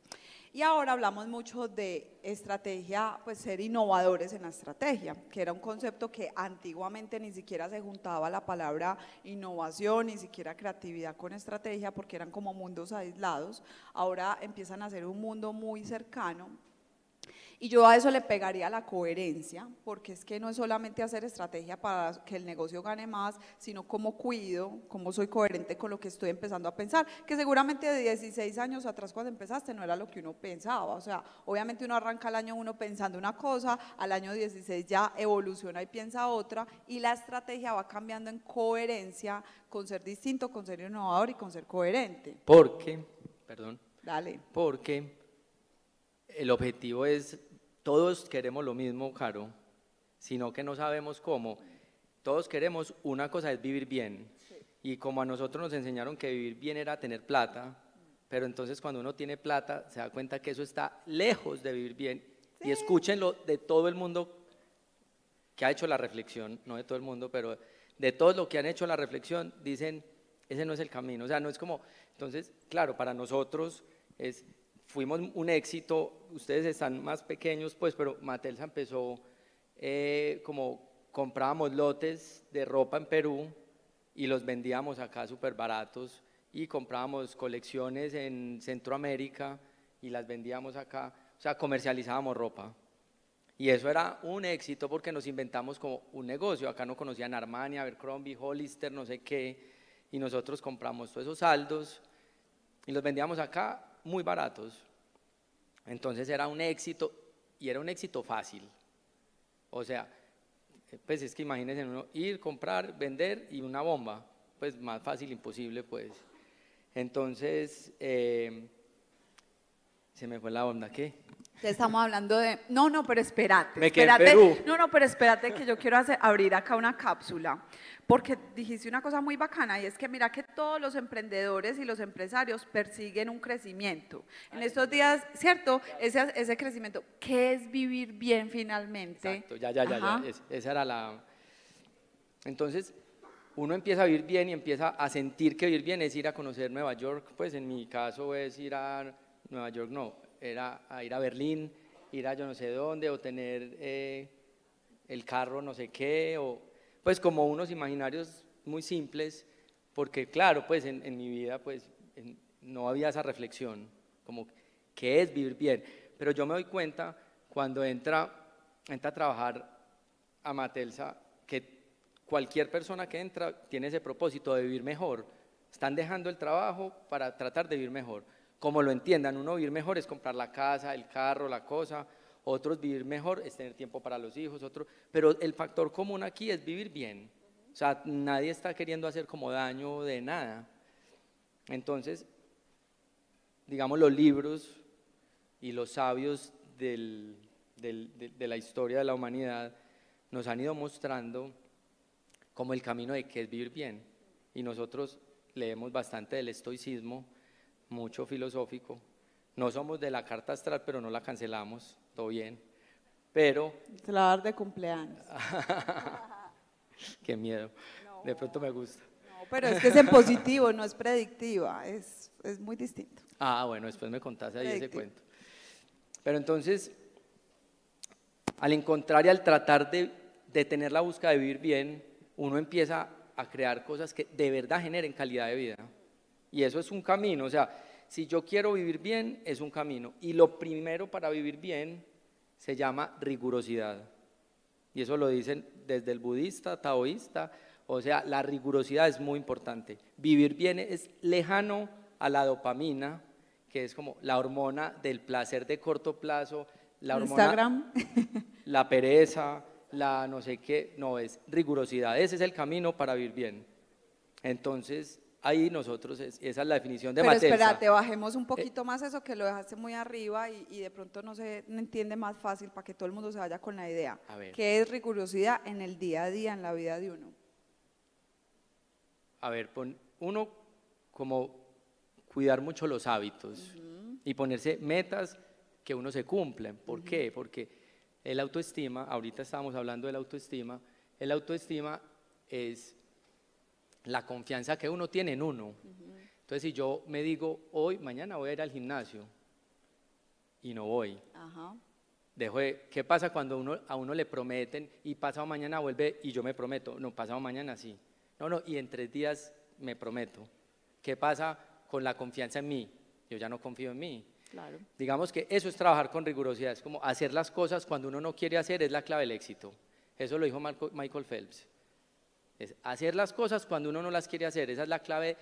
Y ahora hablamos mucho de estrategia, pues ser innovadores en la estrategia, que era un concepto que antiguamente ni siquiera se juntaba la palabra innovación, ni siquiera creatividad con estrategia, porque eran como mundos aislados. Ahora empiezan a ser un mundo muy cercano y yo a eso le pegaría la coherencia, porque es que no es solamente hacer estrategia para que el negocio gane más, sino cómo cuido, cómo soy coherente con lo que estoy empezando a pensar, que seguramente de 16 años atrás cuando empezaste no era lo que uno pensaba, o sea, obviamente uno arranca el año uno pensando una cosa, al año 16 ya evoluciona y piensa otra, y la estrategia va cambiando en coherencia con ser distinto, con ser innovador y con ser coherente. Porque, perdón. Dale. Porque el objetivo es todos queremos lo mismo, Caro, sino que no sabemos cómo. Todos queremos, una cosa es vivir bien. Y como a nosotros nos enseñaron que vivir bien era tener plata, pero entonces cuando uno tiene plata se da cuenta que eso está lejos de vivir bien. Y escúchenlo de todo el mundo que ha hecho la reflexión, no de todo el mundo, pero de todos los que han hecho la reflexión, dicen, ese no es el camino. O sea, no es como, entonces, claro, para nosotros es fuimos un éxito, ustedes están más pequeños, pues, pero Matelsa empezó eh, como comprábamos lotes de ropa en Perú y los vendíamos acá súper baratos y comprábamos colecciones en Centroamérica y las vendíamos acá, o sea, comercializábamos ropa. Y eso era un éxito porque nos inventamos como un negocio. Acá no conocían Armani, Abercrombie, Hollister, no sé qué. Y nosotros compramos todos esos saldos y los vendíamos acá muy baratos. Entonces era un éxito y era un éxito fácil. O sea, pues es que imagínense uno ir, comprar, vender y una bomba. Pues más fácil imposible, pues. Entonces, eh, se me fue la onda, ¿qué? Estamos hablando de. No, no, pero espérate. Me espérate. No, no, pero espérate que yo quiero hacer, abrir acá una cápsula. Porque dijiste una cosa muy bacana y es que mira que todos los emprendedores y los empresarios persiguen un crecimiento. En estos días, ¿cierto? Ese, ese crecimiento. ¿Qué es vivir bien finalmente? Exacto, ya, ya, ya, ya. esa era la. Entonces, uno empieza a vivir bien y empieza a sentir que vivir bien es ir a conocer Nueva York. Pues en mi caso es ir a Nueva York, no, era a ir a Berlín, ir a yo no sé dónde o tener eh, el carro no sé qué, o pues como unos imaginarios muy simples, porque claro, pues en, en mi vida pues no había esa reflexión, como qué es vivir bien, pero yo me doy cuenta cuando entra, entra a trabajar a Matelsa que cualquier persona que entra tiene ese propósito de vivir mejor, están dejando el trabajo para tratar de vivir mejor. Como lo entiendan, uno vivir mejor es comprar la casa, el carro, la cosa, otros vivir mejor es tener tiempo para los hijos, otros, pero el factor común aquí es vivir bien. O sea, nadie está queriendo hacer como daño de nada. Entonces, digamos, los libros y los sabios de, de la historia de la humanidad nos han ido mostrando como el camino de qué es vivir bien. Y nosotros leemos bastante del estoicismo, mucho filosófico. No somos de la carta astral, pero no la cancelamos, todo bien. Pero... Se la va a dar de cumpleaños. Qué miedo. De pronto me gusta. No, pero es que es en positivo, no es predictiva, es, es muy distinto. Ah, bueno, después me contaste ahí ese cuento. Pero entonces, al encontrar y al tratar de, de tener la búsqueda de vivir bien, uno empieza a crear cosas que de verdad generen calidad de vida. Y eso es un camino, o sea, si yo quiero vivir bien, es un camino. Y lo primero para vivir bien se llama rigurosidad. Y eso lo dicen desde el budista, taoísta, o sea, la rigurosidad es muy importante. Vivir bien es lejano a la dopamina, que es como la hormona del placer de corto plazo, la hormona, Instagram. la pereza, la no sé qué, no, es rigurosidad. Ese es el camino para vivir bien. Entonces, ahí nosotros, esa es la definición de Pero Matelsa. espérate, bajemos un poquito más eso que lo dejaste muy arriba y, de pronto no se entiende más fácil para que todo el mundo se vaya con la idea. ¿Qué es rigurosidad en el día a día, en la vida de uno? A ver, uno como cuidar mucho los hábitos y ponerse metas que uno se cumplen. ¿Por qué? Porque el autoestima, ahorita estábamos hablando del autoestima, el autoestima es la confianza que uno tiene en uno. Entonces, si yo me digo, hoy, mañana voy a ir al gimnasio y no voy, dejo ¿qué pasa cuando uno, a uno le prometen y pasado mañana vuelve y yo me prometo? No, pasado mañana sí. No, no, y en tres días me prometo. ¿Qué pasa con la confianza en mí. Yo ya no confío en mí. Claro. Digamos que eso es trabajar con rigurosidad, es como hacer las cosas cuando uno no quiere hacer, es la clave del éxito. Eso lo dijo Michael Phelps. Hacer las cosas cuando uno no las quiere hacer, esa es la clave,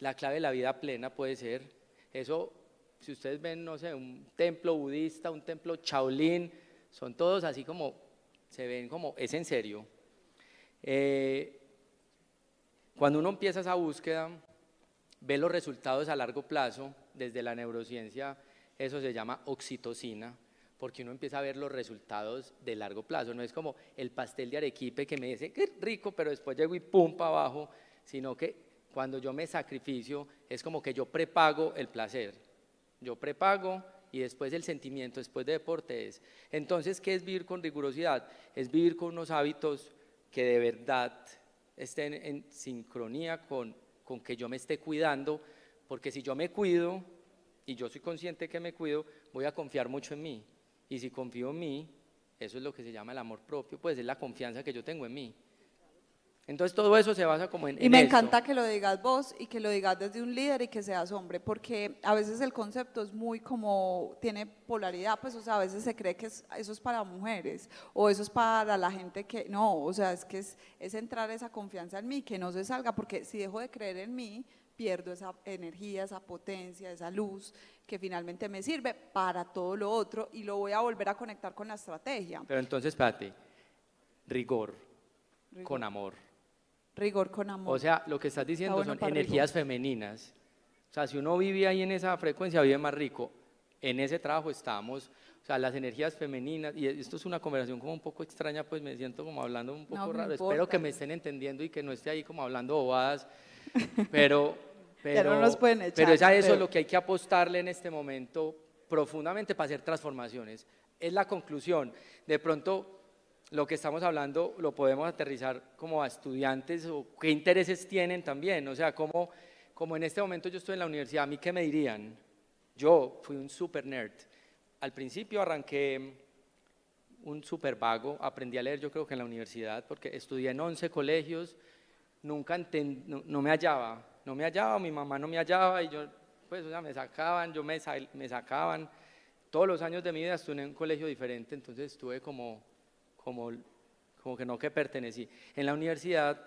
la clave de la vida plena puede ser. Eso, si ustedes ven, no sé, un templo budista, un templo Shaolin, son todos así como, se ven como, es en serio. Eh, cuando uno empieza esa búsqueda, ve los resultados a largo plazo, desde la neurociencia, eso se llama oxitocina, porque uno empieza a ver los resultados de largo plazo. No es como el pastel de arequipe que me dice, qué rico, pero después llego y pum para abajo, sino que cuando yo me sacrificio es como que yo prepago el placer. Yo prepago y después el sentimiento, después de deporte es. Entonces, ¿qué es vivir con rigurosidad? Es vivir con unos hábitos que de verdad estén en sincronía con con que yo me esté cuidando, porque si yo me cuido y yo soy consciente que me cuido, voy a confiar mucho en mí. Y si confío en mí, eso es lo que se llama el amor propio, pues es la confianza que yo tengo en mí. Entonces todo eso se basa como en... Y me encanta que lo digas vos y que lo digas desde un líder y que seas hombre, porque a veces el concepto es muy como, tiene polaridad, pues o sea, a veces se cree que eso es para mujeres o eso es para la gente que, no, o sea, es que es, es entrar esa confianza en mí, que no se salga, porque si dejo de creer en mí, pierdo esa energía, esa potencia, esa luz que finalmente me sirve para todo lo otro y lo voy a volver a conectar con la estrategia. Pero entonces, espérate, rigor. con amor Rigor con amor. O sea, lo que estás diciendo son energías femeninas. O sea, si uno vive ahí en esa frecuencia, vive más rico. En ese trabajo estamos, o sea, las energías femeninas, y esto es una conversación como un poco extraña, pues me siento como hablando un poco raro. Espero que me estén entendiendo y que no esté ahí como hablando bobadas, pero... Pero, no nos pueden echar, pero es a eso lo que hay que apostarle en este momento profundamente para hacer transformaciones. Es la conclusión. De pronto lo que estamos hablando lo podemos aterrizar como a estudiantes o qué intereses tienen también. O sea, como, como en este momento yo estoy en la universidad, ¿a mí qué me dirían? Yo fui un super nerd. al principio arranqué un super vago, aprendí a leer yo creo que en la universidad, porque estudié en 11 colegios, nunca no, me hallaba, no me hallaba, mi mamá no me hallaba y yo, pues, o sea, me sacaban, yo me, me sacaban. Todos los años de mi vida estuve en un colegio diferente, entonces estuve como, como, como que no que pertenecí. En la universidad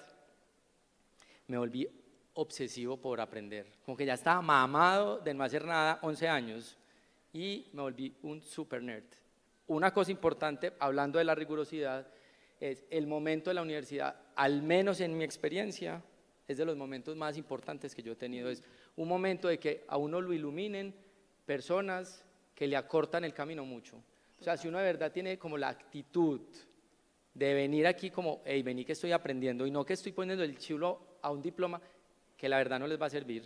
me volví obsesivo por aprender, como que ya estaba mamado de no hacer nada 11 años y me volví un super nerd. Una cosa importante, hablando de la rigurosidad, es el momento de la universidad, al menos en mi experiencia, es de los momentos más importantes que yo he tenido. Es un momento de que a uno lo iluminen personas que le acortan el camino mucho. O sea, si uno de verdad tiene como la actitud de venir aquí como, hey, vení que estoy aprendiendo y no que estoy poniendo el chulo a un diploma que la verdad no les va a servir.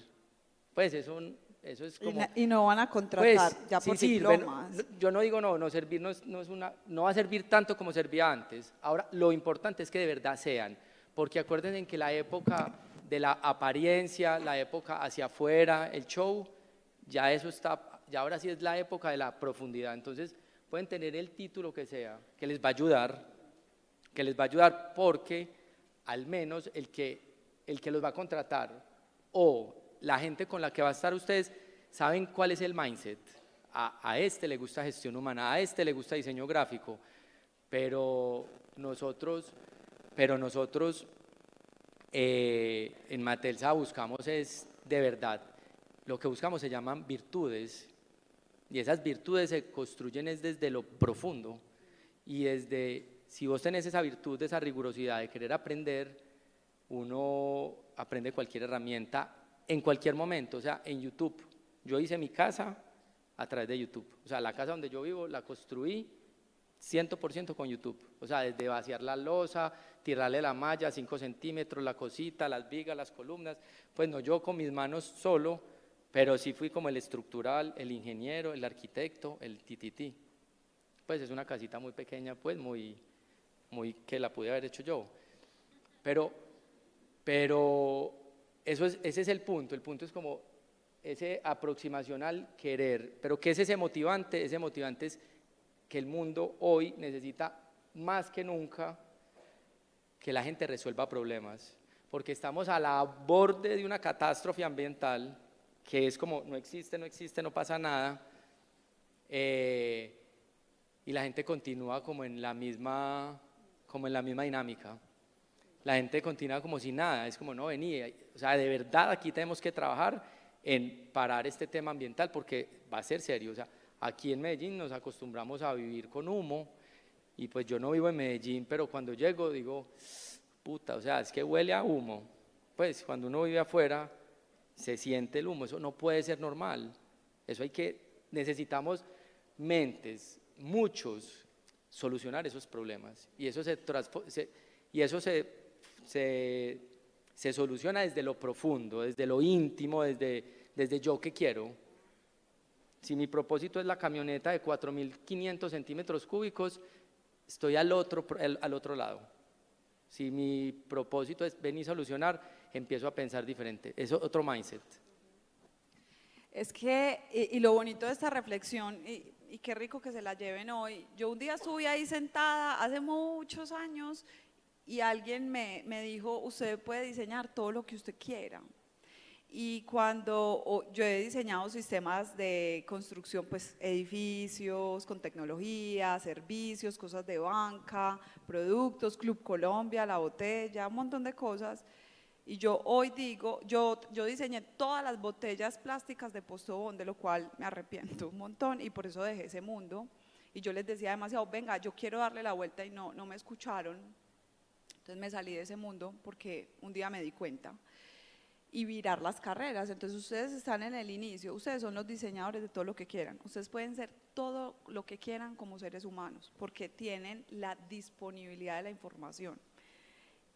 Pues es un, eso es como, y, no van a contratar pues, ya por diplomas. yo no digo no, no servir no, es, no, es una, no va a servir tanto como servía antes. Ahora, lo importante es que de verdad sean, porque acuérdense que la época de la apariencia, la época hacia afuera, el show, ya eso está, ya ahora sí es la época de la profundidad. Entonces, pueden tener el título que sea, que les va a ayudar, que les va a ayudar porque al menos el que, el que los va a contratar o la gente con la que va a estar ustedes saben cuál es el mindset. A, este le gusta gestión humana, a este le gusta diseño gráfico, pero nosotros, pero nosotros eh, en Matelsa buscamos es de verdad, lo que buscamos se llaman virtudes y esas virtudes se construyen es desde lo profundo y desde, si vos tenés esa virtud, esa rigurosidad de querer aprender, uno aprende cualquier herramienta en cualquier momento, o sea, en YouTube. Yo hice mi casa a través de YouTube. O sea, la casa donde yo vivo la construí 100% con YouTube. O sea, desde vaciar la losa, tirarle la malla, 5 centímetros, la cosita, las vigas, las columnas. Pues no yo con mis manos solo, pero sí fui como el estructural, el ingeniero, el arquitecto, el tititi. Pues es una casita muy pequeña, pues muy, muy que la pude haber hecho yo. Pero, pero eso es, ese es el punto, el punto es como ese aproximación al querer, pero ¿qué es ese motivante? Ese motivante es que el mundo hoy necesita más que nunca que la gente resuelva problemas, porque estamos a la borde de una catástrofe ambiental que es como no existe, no existe, no pasa nada, eh, y la gente continúa como en la misma, como en la misma dinámica la gente continúa como si nada, es como no venía, o sea, de verdad aquí tenemos que trabajar en parar este tema ambiental porque va a ser serio, o sea, aquí en Medellín nos acostumbramos a vivir con humo y pues yo no vivo en Medellín, pero cuando llego digo, puta, o sea, es que huele a humo, pues cuando uno vive afuera se siente el humo, eso no puede ser normal, eso hay que, necesitamos mentes, muchos, solucionar esos problemas. Y eso se, y eso se se, soluciona desde lo profundo, desde lo íntimo, desde, desde yo que quiero. Si mi propósito es la camioneta de 4.500 centímetros cúbicos, estoy al otro, al otro lado. Si mi propósito es venir a solucionar, empiezo a pensar diferente. Es otro mindset. Es que, y, lo bonito de esta reflexión, y, y, qué rico que se la lleven hoy. Yo un día estuve ahí sentada hace muchos años y alguien me, me, dijo, usted puede diseñar todo lo que usted quiera. Y cuando yo he diseñado sistemas de construcción, pues edificios con tecnología, servicios, cosas de banca, productos, Club Colombia, la botella, un montón de cosas. Y yo hoy digo, yo, yo diseñé todas las botellas plásticas de Postobón, de lo cual me arrepiento un montón y por eso dejé ese mundo. Y yo les decía demasiado, venga, yo quiero darle la vuelta y no, no me escucharon entonces me salí de ese mundo porque un día me di cuenta y virar las carreras. Entonces ustedes están en el inicio, ustedes son los diseñadores de todo lo que quieran. Ustedes pueden ser todo lo que quieran como seres humanos porque tienen la disponibilidad de la información.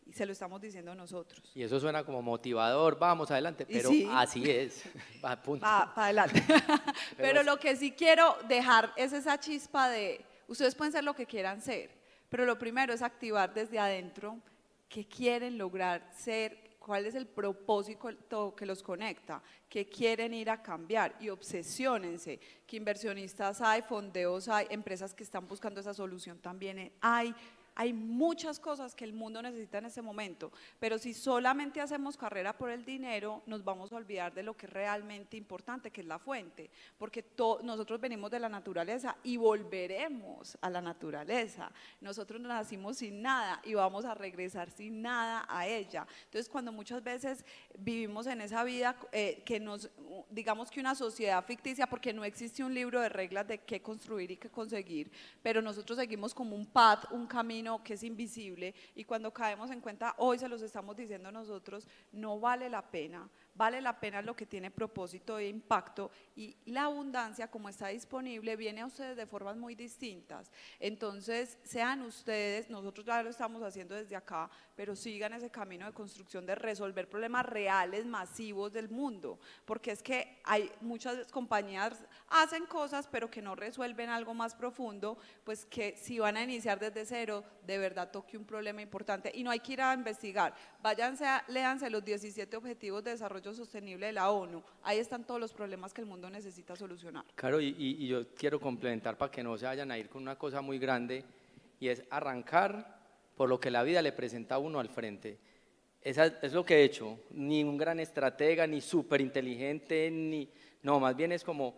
Y se lo estamos diciendo nosotros. Y eso suena como motivador, vamos adelante, pero así es. Va, para adelante. pero lo que sí quiero dejar es esa chispa de, ustedes pueden ser lo que quieran ser, pero lo primero es activar desde adentro que quieren lograr ser, cuál es el propósito que los conecta, qué quieren ir a cambiar. Y obsesiónense, que inversionistas hay, fondeos hay, empresas que están buscando esa solución también hay, hay muchas cosas que el mundo necesita en ese momento, pero si solamente hacemos carrera por el dinero, nos vamos a olvidar de lo que es realmente importante, que es la fuente, porque nosotros venimos de la naturaleza y volveremos a la naturaleza. Nosotros nacimos sin nada y vamos a regresar sin nada a ella. Entonces, cuando muchas veces vivimos en esa vida eh, que nos, digamos que una sociedad ficticia, porque no existe un libro de reglas de qué construir y qué conseguir, pero nosotros seguimos como un path, un camino que es invisible y cuando caemos en cuenta, hoy se los estamos diciendo nosotros, no vale la pena vale la pena lo que tiene propósito e impacto y la abundancia como está disponible viene a ustedes de formas muy distintas. Entonces, sean ustedes, nosotros ya lo estamos haciendo desde acá, pero sigan ese camino de construcción de resolver problemas reales, masivos del mundo, porque es que hay muchas compañías hacen cosas pero que no resuelven algo más profundo, pues que si van a iniciar desde cero, de verdad toque un problema importante y no hay que ir a investigar, váyanse, a, léanse los 17 objetivos de desarrollo Sostenible de la ONU. Ahí están todos los problemas que el mundo necesita solucionar. Claro, y, yo quiero complementar para que no se vayan a ir con una cosa muy grande y es arrancar por lo que la vida le presenta a uno al frente. Esa es lo que he hecho, ni un gran estratega, ni súper inteligente, ni... No, más bien es como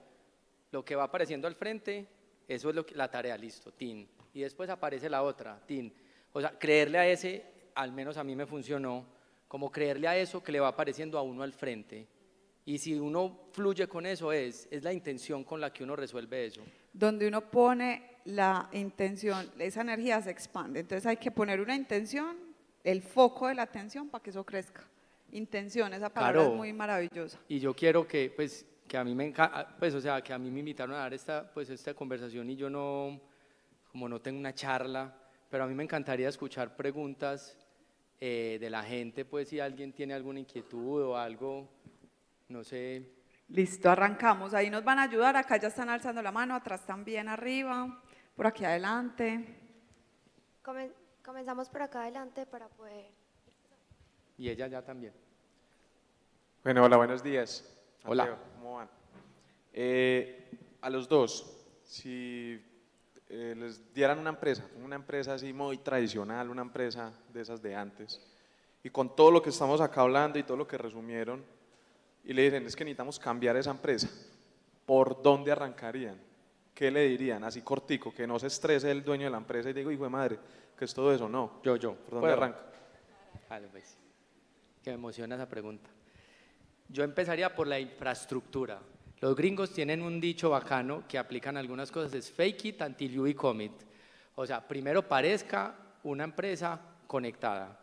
lo que va apareciendo al frente, eso es lo que, la tarea, listo, tin. Y después aparece la otra, tin. O sea, creerle a ese, al menos a mí me funcionó, como creerle a eso que le va apareciendo a uno al frente. Y si uno fluye con eso, es, es la intención con la que uno resuelve eso. Donde uno pone la intención, esa energía se expande. Entonces hay que poner una intención, el foco de la atención para que eso crezca. Intención, esa palabra es muy maravillosa. Y yo quiero que, pues, que a mí me encanta, pues, o sea, que a mí me invitaron a dar esta, pues, esta conversación y yo no, como no tengo una charla, pero a mí me encantaría escuchar preguntas eh, de la gente, pues si alguien tiene alguna inquietud o algo, no sé. Listo, arrancamos. Ahí nos van a ayudar. Acá ya están alzando la mano, atrás también arriba, por aquí adelante. comenzamos por acá adelante para poder. Y ella ya también. Bueno, hola, buenos días. Hola. ¿Cómo van? Eh, a los dos, si eh, les dieran una empresa, una empresa así muy tradicional, una empresa de esas de antes, y con todo lo que estamos acá hablando y todo lo que resumieron, y le dicen, es que necesitamos cambiar esa empresa, ¿por dónde arrancarían? ¿Qué le dirían? Así cortico, que no se estrese el dueño de la empresa y digo, hijo de madre, que es todo eso, no. Yo, yo. ¿Por dónde arranca? Vale, pues. Que me emociona esa pregunta. Yo empezaría por la infraestructura. Los gringos tienen un dicho bacano que aplican algunas cosas, es fake it until you become it. O sea, primero parezca una empresa conectada.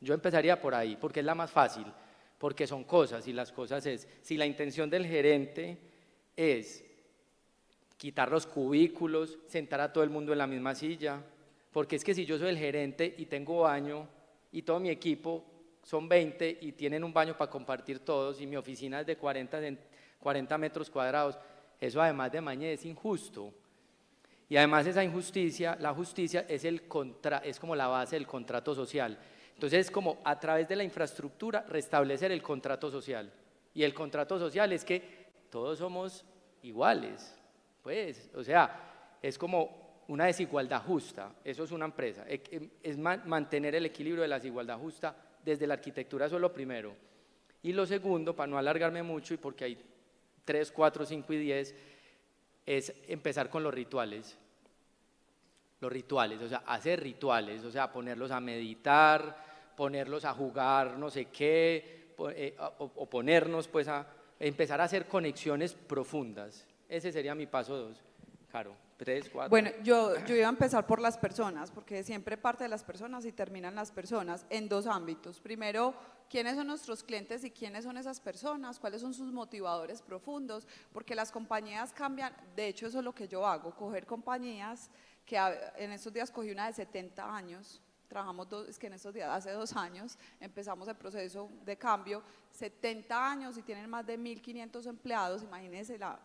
Yo empezaría por ahí, porque es la más fácil, porque son cosas y las cosas es, si la intención del gerente es quitar los cubículos, sentar a todo el mundo en la misma silla, porque es que si yo soy el gerente y tengo baño y todo mi equipo son 20 y tienen un baño para compartir todos y mi oficina es de 40 40 metros cuadrados. Eso además de mañana es injusto. Y además esa injusticia, la justicia es, el contra, es como la base del contrato social. Entonces es como a través de la infraestructura restablecer el contrato social. Y el contrato social es que todos somos iguales. Pues, o sea, es como una desigualdad justa. Eso es una empresa. Es mantener el equilibrio de la desigualdad justa desde la arquitectura, eso es lo primero. Y lo segundo, para no alargarme mucho y porque hay 3, 4, 5 y 10, es empezar con los rituales. Los rituales, o sea, hacer rituales, o sea, ponerlos a meditar, ponerlos a jugar, no sé qué, eh, o, ponernos pues a empezar a hacer conexiones profundas. Ese sería mi paso 2. Claro. Tres, cuatro. Bueno, yo, yo iba a empezar por las personas, porque siempre parte de las personas y terminan las personas en dos ámbitos. Primero, quiénes son nuestros clientes y quiénes son esas personas, cuáles son sus motivadores profundos, porque las compañías cambian, de hecho eso es lo que yo hago, coger compañías que en estos días cogí una de 70 años, trabajamos dos, es que en estos días, hace dos años, empezamos el proceso de cambio, 70 años y tienen más de 1.500 empleados, imagínense la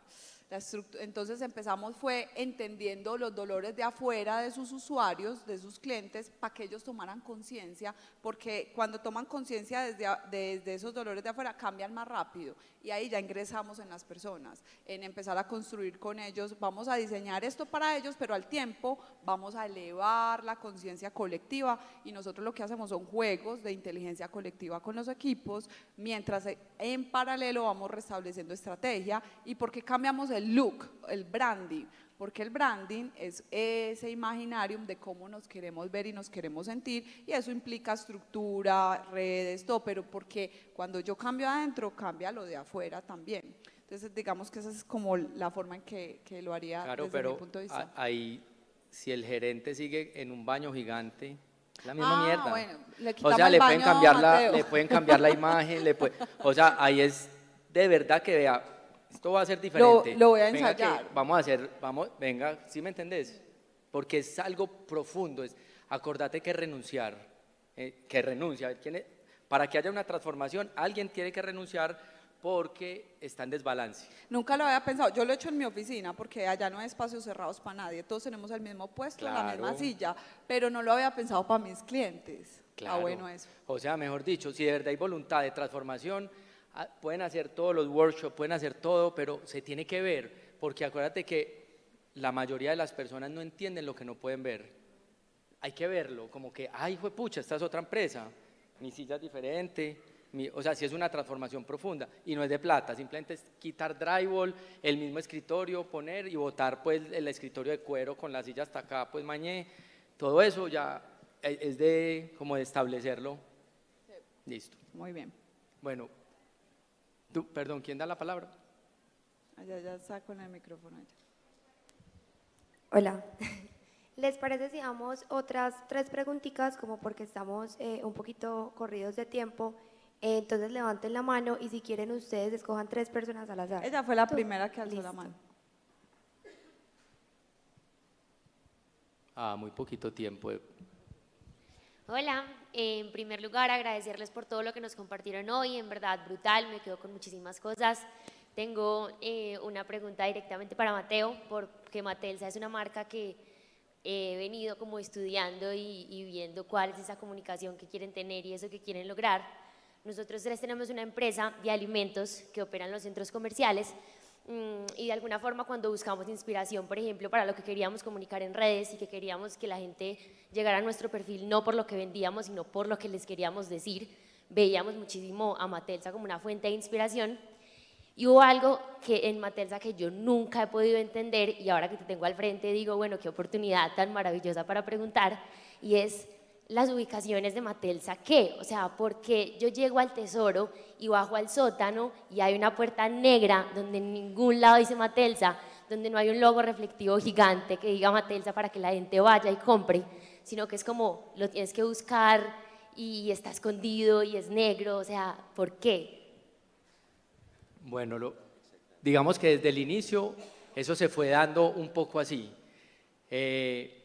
entonces empezamos fue entendiendo los dolores de afuera de sus usuarios, de sus clientes, para que ellos tomaran conciencia, porque cuando toman conciencia desde, desde esos dolores de afuera cambian más rápido. Y ahí ya ingresamos en las personas, en empezar a construir con ellos, vamos a diseñar esto para ellos, pero al tiempo vamos a elevar la conciencia colectiva. Y nosotros lo que hacemos son juegos de inteligencia colectiva con los equipos, mientras en paralelo vamos restableciendo estrategia y porque cambiamos el look, el branding, porque el branding es ese imaginarium de cómo nos queremos ver y nos queremos sentir y eso implica estructura, redes, todo, pero porque cuando yo cambio adentro, cambia lo de afuera también. Entonces, digamos que esa es como la forma en que, que lo haría desde mi punto de vista. ahí, si el gerente sigue en un baño gigante, la misma ah, mierda. Bueno, le o sea, le pueden, cambiar la, le pueden cambiar la imagen, le puede, o sea, ahí es de verdad que vea, esto va a ser diferente. Lo, voy a ensayar. vamos a hacer, vamos, venga, ¿sí me entendés? Porque es algo profundo, es, acordate que renunciar, eh, que renuncia, ¿quién para que haya una transformación, alguien tiene que renunciar porque está en desbalance. Nunca lo había pensado, yo lo he hecho en mi oficina porque allá no hay espacios cerrados para nadie, todos tenemos el mismo puesto, la misma silla, pero no lo había pensado para mis clientes. Ah, claro. bueno eso. O sea, mejor dicho, si de verdad hay voluntad de transformación, Ah, pueden hacer todos los workshops, pueden hacer todo, pero se tiene que ver, porque acuérdate que la mayoría de las personas no entienden lo que no pueden ver. Hay que verlo, como que, ay, fue pucha, esta es otra empresa, mi silla es diferente, o sea, si es una transformación profunda y no es de plata, simplemente es quitar drywall, el mismo escritorio, poner y botar pues el escritorio de cuero con la silla hasta acá, pues mañé, todo eso ya e, es de como de establecerlo. Listo. Muy bien. Bueno, perdón, ¿quién da la palabra? Allá ya está con el micrófono. Hola. ¿Les parece si damos otras tres preguntitas como porque estamos eh, un poquito corridos de tiempo? Eh, entonces levanten la mano y si quieren ustedes escojan tres personas al azar. Ella fue la primera que alzó la mano. Ah, muy poquito tiempo. Hola, en primer lugar agradecerles por todo lo que nos compartieron hoy, en verdad brutal, me quedo con muchísimas cosas. Tengo eh, una pregunta directamente para Mateo, porque Matelsa es una marca que he venido como estudiando y, y viendo cuál es esa comunicación que quieren tener y eso que quieren lograr. Nosotros tres tenemos una empresa de alimentos que opera en los centros comerciales, y de alguna forma cuando buscamos inspiración, por ejemplo, para lo que queríamos comunicar en redes y que queríamos que la gente llegara a nuestro perfil no por lo que vendíamos, sino por lo que les queríamos decir, veíamos muchísimo a Matelsa como una fuente de inspiración. Y hubo algo que en Matelsa que yo nunca he podido entender y ahora que te tengo al frente digo, bueno, qué oportunidad tan maravillosa para preguntar, y es las ubicaciones de Matelsa, ¿qué? O sea, porque yo llego al tesoro y bajo al sótano y hay una puerta negra donde en ningún lado dice Matelsa, donde no hay un logo reflectivo gigante que diga Matelsa para que la gente vaya y compre, sino que es como lo tienes que buscar y está escondido y es negro, o sea, ¿por qué? Bueno, lo, digamos que desde el inicio eso se fue dando un poco así. Eh,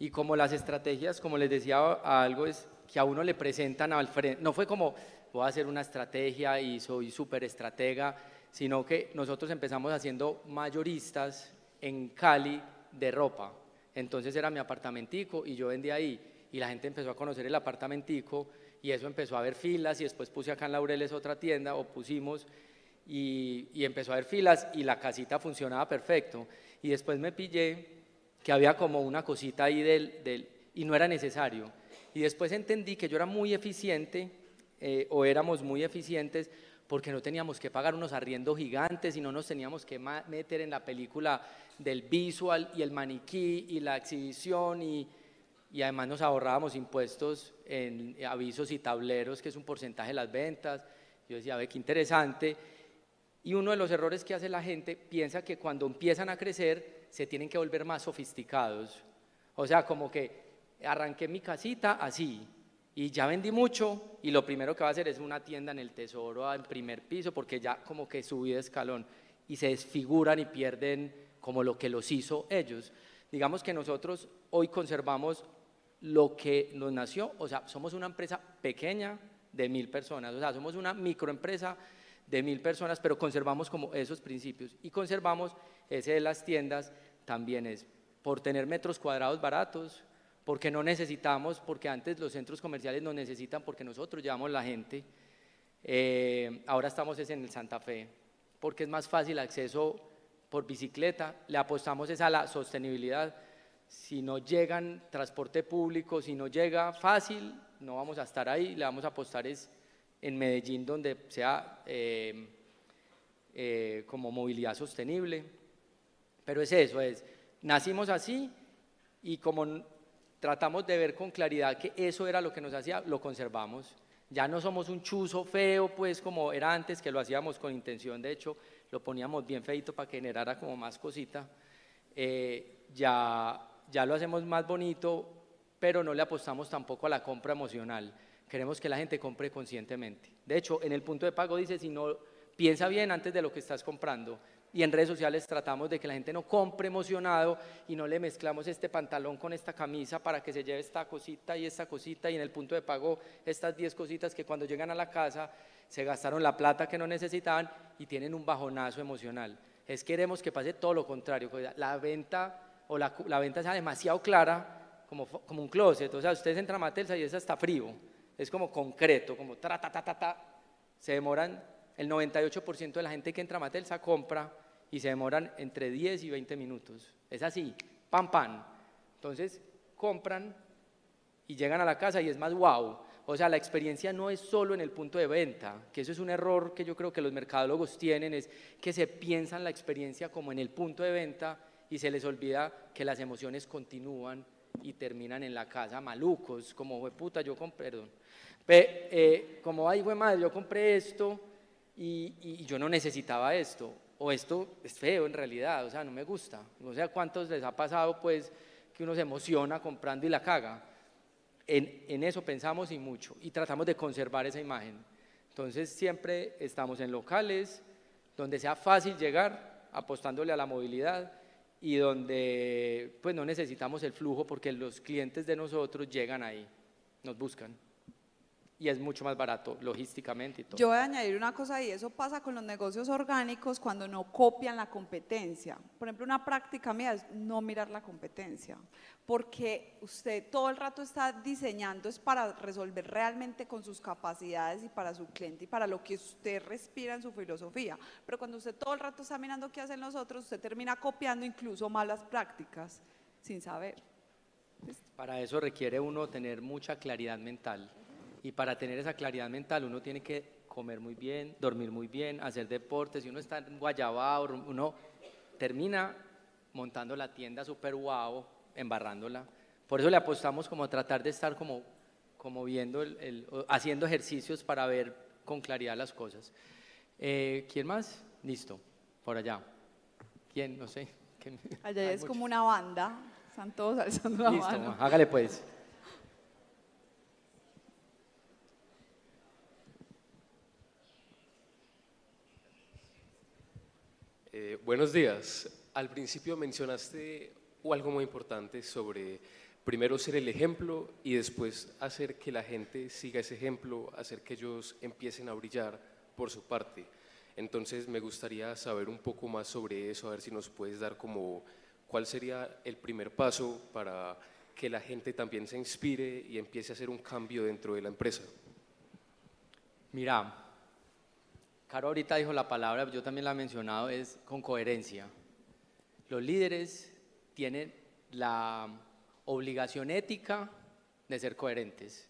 y como las estrategias, como les decía, algo es que a uno le presentan al frente, no fue como voy a hacer una estrategia y soy súper estratega, sino que nosotros empezamos haciendo mayoristas en Cali de ropa. Entonces era mi apartamentico y yo vendía ahí y la gente empezó a conocer el apartamentico y eso empezó a haber filas y después puse acá en Laureles otra tienda o pusimos y, y empezó a haber filas y la casita funcionaba perfecto. Y después me pillé que había como una cosita ahí del, del, y no era necesario. Y después entendí que yo era muy eficiente eh, o éramos muy eficientes porque no teníamos que pagar unos arriendos gigantes y no nos teníamos que meter en la película del visual y el maniquí y la exhibición y, y además nos ahorrábamos impuestos en avisos y tableros, que es un porcentaje de las ventas. Yo decía, ve, qué interesante. Y uno de los errores que hace la gente piensa que cuando empiezan a crecer se tienen que volver más sofisticados. O sea, como que arranqué mi casita así y ya vendí mucho y lo primero que va a hacer es una tienda en el tesoro en primer piso porque ya como que subí de escalón y se desfiguran y pierden como lo que los hizo ellos. Digamos que nosotros hoy conservamos lo que nos nació, o sea, somos una empresa pequeña de mil personas, o sea, somos una microempresa de mil personas, pero conservamos como esos principios y conservamos ese de las tiendas, también es por tener metros cuadrados baratos, porque no necesitamos, porque antes los centros comerciales nos necesitan porque nosotros llevamos la gente. Eh, ahora estamos en el Santa Fe, porque es más fácil acceso por bicicleta, le apostamos es a la sostenibilidad. Si no llegan transporte público, si no llega fácil, no vamos a estar ahí, le vamos a apostar es en Medellín donde sea eh, eh, como movilidad sostenible. Pero es eso, es, nacimos así y como tratamos de ver con claridad que eso era lo que nos hacía, lo conservamos. Ya no somos un chuzo feo, pues como era antes, que lo hacíamos con intención, de hecho, lo poníamos bien feito para que generara como más cosita. Eh, ya, ya lo hacemos más bonito, pero no le apostamos tampoco a la compra emocional. Queremos que la gente compre conscientemente. De hecho, en el punto de pago dice, si no, piensa bien antes de lo que estás comprando y en redes sociales tratamos de que la gente no compre emocionado y no le mezclamos este pantalón con esta camisa para que se lleve esta cosita y esta cosita y en el punto de pago estas 10 cositas que cuando llegan a la casa se gastaron la plata que no necesitaban y tienen un bajonazo emocional. Es queremos que pase todo lo contrario, la venta o la, la venta sea demasiado clara como, como un closet, o sea, ustedes entran a Matelsa y es hasta frío, es como concreto, como ta ta ta ta ta, se demoran el 98% de la gente que entra a Matelsa compra y se demoran entre 10 y 20 minutos. Es así, pam, pam. Entonces compran y llegan a la casa y es más wow. O sea, la experiencia no es solo en el punto de venta, que eso es un error que yo creo que los mercadólogos tienen, es que se piensan la experiencia como en el punto de venta y se les olvida que las emociones continúan y terminan en la casa malucos, como, puta, yo compré, eh, como, ay, madre, yo compré esto y, yo no necesitaba esto o esto es feo en realidad, o sea, no me gusta. No sé a cuántos les ha pasado, pues, que uno se emociona comprando y la caga. En, en, eso pensamos y mucho, y tratamos de conservar esa imagen. Entonces, siempre estamos en locales donde sea fácil llegar, apostándole a la movilidad, y donde pues no necesitamos el flujo porque los clientes de nosotros llegan ahí, nos buscan y es mucho más barato logísticamente y todo. Yo voy a añadir una cosa y eso pasa con los negocios orgánicos cuando no copian la competencia. Por ejemplo, una práctica mía es no mirar la competencia, porque usted todo el rato está diseñando es para resolver realmente con sus capacidades y para su cliente y para lo que usted respira en su filosofía. Pero cuando usted todo el rato está mirando qué hacen los otros, usted termina copiando incluso malas prácticas sin saber. Para eso requiere uno tener mucha claridad mental y para tener esa claridad mental uno tiene que comer muy bien, dormir muy bien, hacer deportes. Si uno está en guayabao, uno termina montando la tienda súper guau, embarrándola. Por eso le apostamos como a tratar de estar como, como viendo, el, haciendo ejercicios para ver con claridad las cosas. Eh, ¿Quién más? Listo, por allá. ¿Quién? No sé. Allá es como una banda, están todos alzando la Listo, hágale pues. Eh, buenos días. Al principio mencionaste algo muy importante sobre primero ser el ejemplo y después hacer que la gente siga ese ejemplo, hacer que ellos empiecen a brillar por su parte. Entonces me gustaría saber un poco más sobre eso, a ver si nos puedes dar como cuál sería el primer paso para que la gente también se inspire y empiece a hacer un cambio dentro de la empresa. Mira, Caro ahorita dijo la palabra, yo también la he mencionado, es con coherencia. Los líderes tienen la obligación ética de ser coherentes.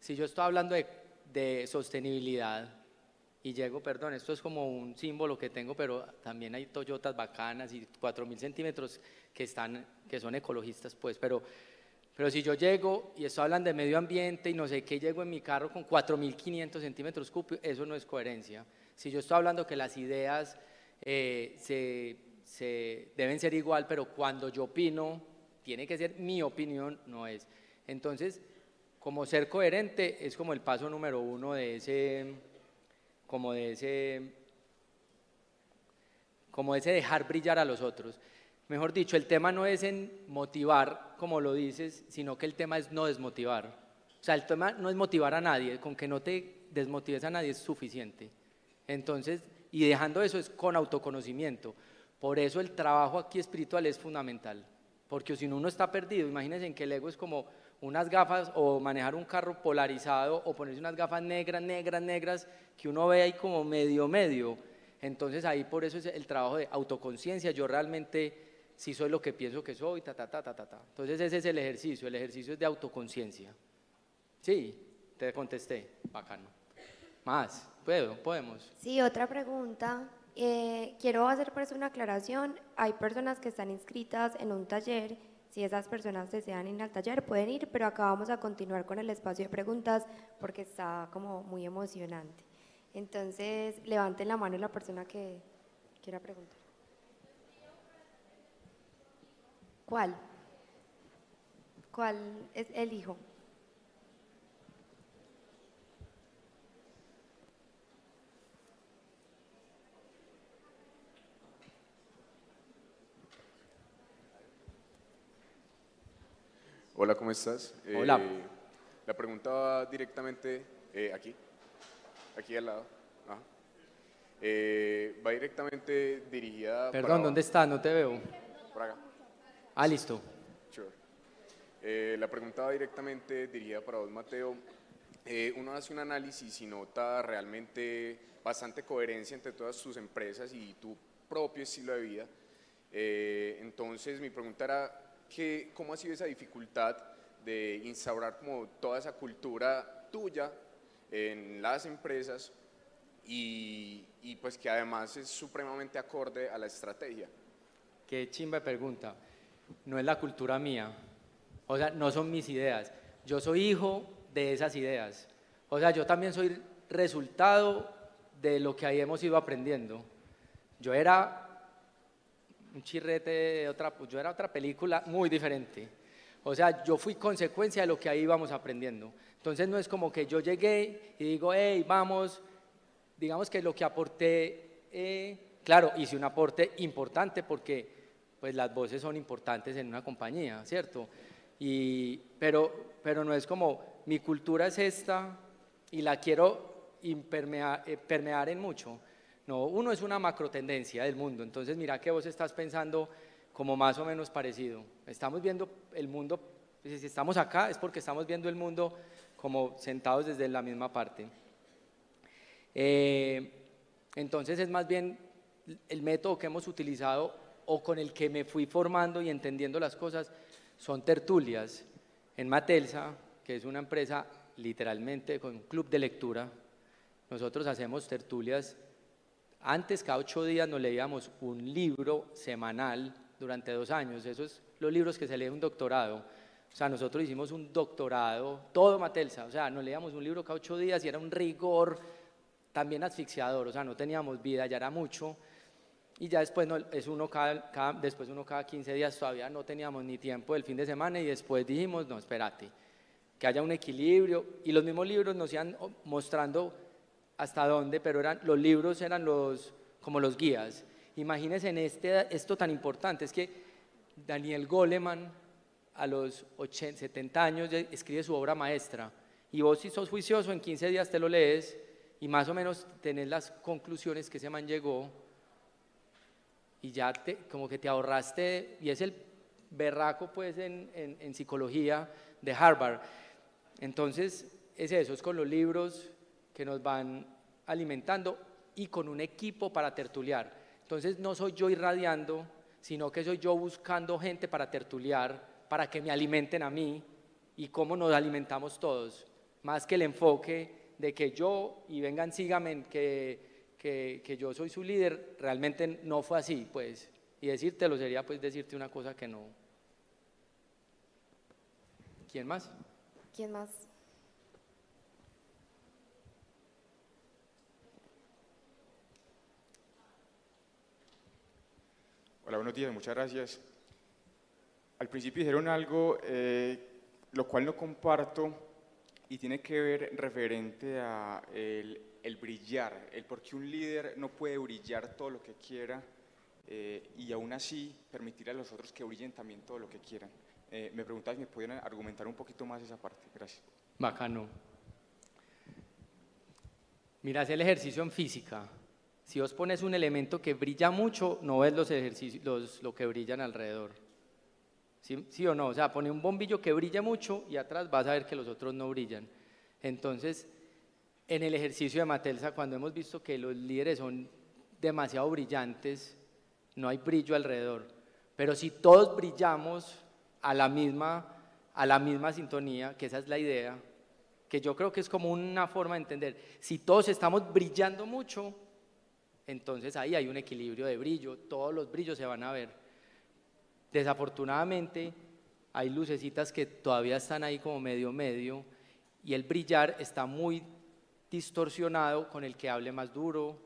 Si yo estoy hablando de, sostenibilidad y llego, perdón, esto es como un símbolo que tengo, pero también hay Toyotas bacanas y 4.000 centímetros que, están, que son ecologistas, pues, pero, pero si yo llego y estoy hablando de medio ambiente y no sé qué, llego en mi carro con 4.500 centímetros cúbicos, eso no es coherencia. Si yo estoy hablando que las ideas eh, se, deben ser igual, pero cuando yo opino, tiene que ser mi opinión, no es. Entonces, como ser coherente es como el paso número uno de ese, como de ese, como ese dejar brillar a los otros. Mejor dicho, el tema no es en motivar, como lo dices, sino que el tema es no desmotivar. O sea, el tema no es motivar a nadie, con que no te desmotives a nadie es suficiente. Entonces, y dejando eso es con autoconocimiento, Por eso el trabajo aquí espiritual es fundamental, porque si uno está perdido, imagínense en que el ego es como unas gafas o manejar un carro polarizado o ponerse unas gafas negras, negras, negras, que uno ve ahí como medio, medio. Entonces ahí por eso es el trabajo de autoconciencia, yo realmente sí soy lo que pienso que soy, ta, ta, ta, ta, ta, ta. Entonces ese es el ejercicio, el ejercicio es de autoconciencia. Sí, te contesté, bacano. Más, ¿puedo? ¿Podemos? Sí, otra pregunta. Eh, quiero hacer por eso una aclaración. Hay personas que están inscritas en un taller. Si esas personas desean ir al taller, pueden ir, pero acá vamos a continuar con el espacio de preguntas porque está como muy emocionante. Entonces, levanten la mano la persona que quiera preguntar. ¿Cuál? ¿Cuál es el hijo? Hola, ¿cómo estás? Hola. Eh, la pregunta va directamente eh, aquí, aquí al lado. Eh, va directamente dirigida. Perdón, ¿dónde está? No te veo. Por acá. Ah, listo. Sure. la pregunta va directamente dirigida para vos, Mateo. uno hace un análisis y nota realmente bastante coherencia entre todas tus empresas y tu propio estilo de vida. entonces, mi pregunta era, ¿cómo ha sido esa dificultad de instaurar como toda esa cultura tuya en las empresas y, pues que además es supremamente acorde a la estrategia? Qué chimba pregunta. No es la cultura mía, o sea, no son mis ideas. Yo soy hijo de esas ideas. O sea, yo también soy resultado de lo que ahí hemos ido aprendiendo. Yo era un chirrete de otra, pues yo era otra película muy diferente. O sea, yo fui consecuencia de lo que ahí íbamos aprendiendo. Entonces no es como que yo llegué y digo, hey, vamos, digamos que lo que aporté, eh, claro, hice un aporte importante porque pues las voces son importantes en una compañía, ¿cierto? Y, pero, pero no es como, mi cultura es esta y la quiero eh, permear en mucho. No, uno es una macro tendencia del mundo, entonces mira que vos estás pensando como más o menos parecido. Estamos viendo el mundo, si estamos acá es porque estamos viendo el mundo como sentados desde la misma parte. Eh, entonces es más bien el método que hemos utilizado o con el que me fui formando y entendiendo las cosas son tertulias. En Matelsa, que es una empresa literalmente con club de lectura, nosotros hacemos tertulias antes, cada ocho días nos leíamos un libro semanal durante dos años. Esos son los libros que se lee un doctorado. O sea, nosotros hicimos un doctorado, todo Matelsa. O sea, nos leíamos un libro cada ocho días y era un rigor también asfixiador. O sea, no teníamos vida, ya era mucho. Y ya después, no, es uno cada, después uno cada 15 días todavía no teníamos ni tiempo del fin de semana y después dijimos, no, espérate, que haya un equilibrio. Y los mismos libros nos iban mostrando hasta dónde, pero eran, los libros eran los, como los guías. Imagínense en este, esto tan importante, es que Daniel Goleman a los 80, 70 años escribe su obra maestra y vos si sos juicioso en 15 días te lo lees y más o menos tenés las conclusiones que ese man llegó y ya te, como que te ahorraste, y es el berraco pues en, en, en psicología de Harvard. Entonces es eso, es con los libros que nos van alimentando y con un equipo para tertuliar. Entonces no soy yo irradiando, sino que soy yo buscando gente para tertuliar, para que me alimenten a mí y cómo nos alimentamos todos. Más que el enfoque de que yo, y vengan, síganme, que, que, que yo soy su líder, realmente no fue así, pues. Y decírtelo sería pues decirte una cosa que no. ¿Quién más? ¿Quién más? Hola, buenos días, muchas gracias. Al principio dijeron algo, eh, lo cual no comparto, y tiene que ver referente a el, el, brillar, el por qué un líder no puede brillar todo lo que quiera eh, y aún así permitir a los otros que brillen también todo lo que quieran. Eh, me preguntaba si me pudieran argumentar un poquito más esa parte. Gracias. Bacano. Mira, el ejercicio en física. Si vos pones un elemento que brilla mucho, no ves los ejercicios, los, lo que brillan alrededor. ¿Sí, ¿Sí, o no? O sea, pone un bombillo que brilla mucho y atrás vas a ver que los otros no brillan. Entonces, en el ejercicio de Matelsa, cuando hemos visto que los líderes son demasiado brillantes, no hay brillo alrededor. Pero si todos brillamos a la misma, a la misma sintonía, que esa es la idea, que yo creo que es como una forma de entender, si todos estamos brillando mucho, entonces ahí hay un equilibrio de brillo, todos los brillos se van a ver. Desafortunadamente, hay lucecitas que todavía están ahí como medio medio y el brillar está muy distorsionado con el que hable más duro,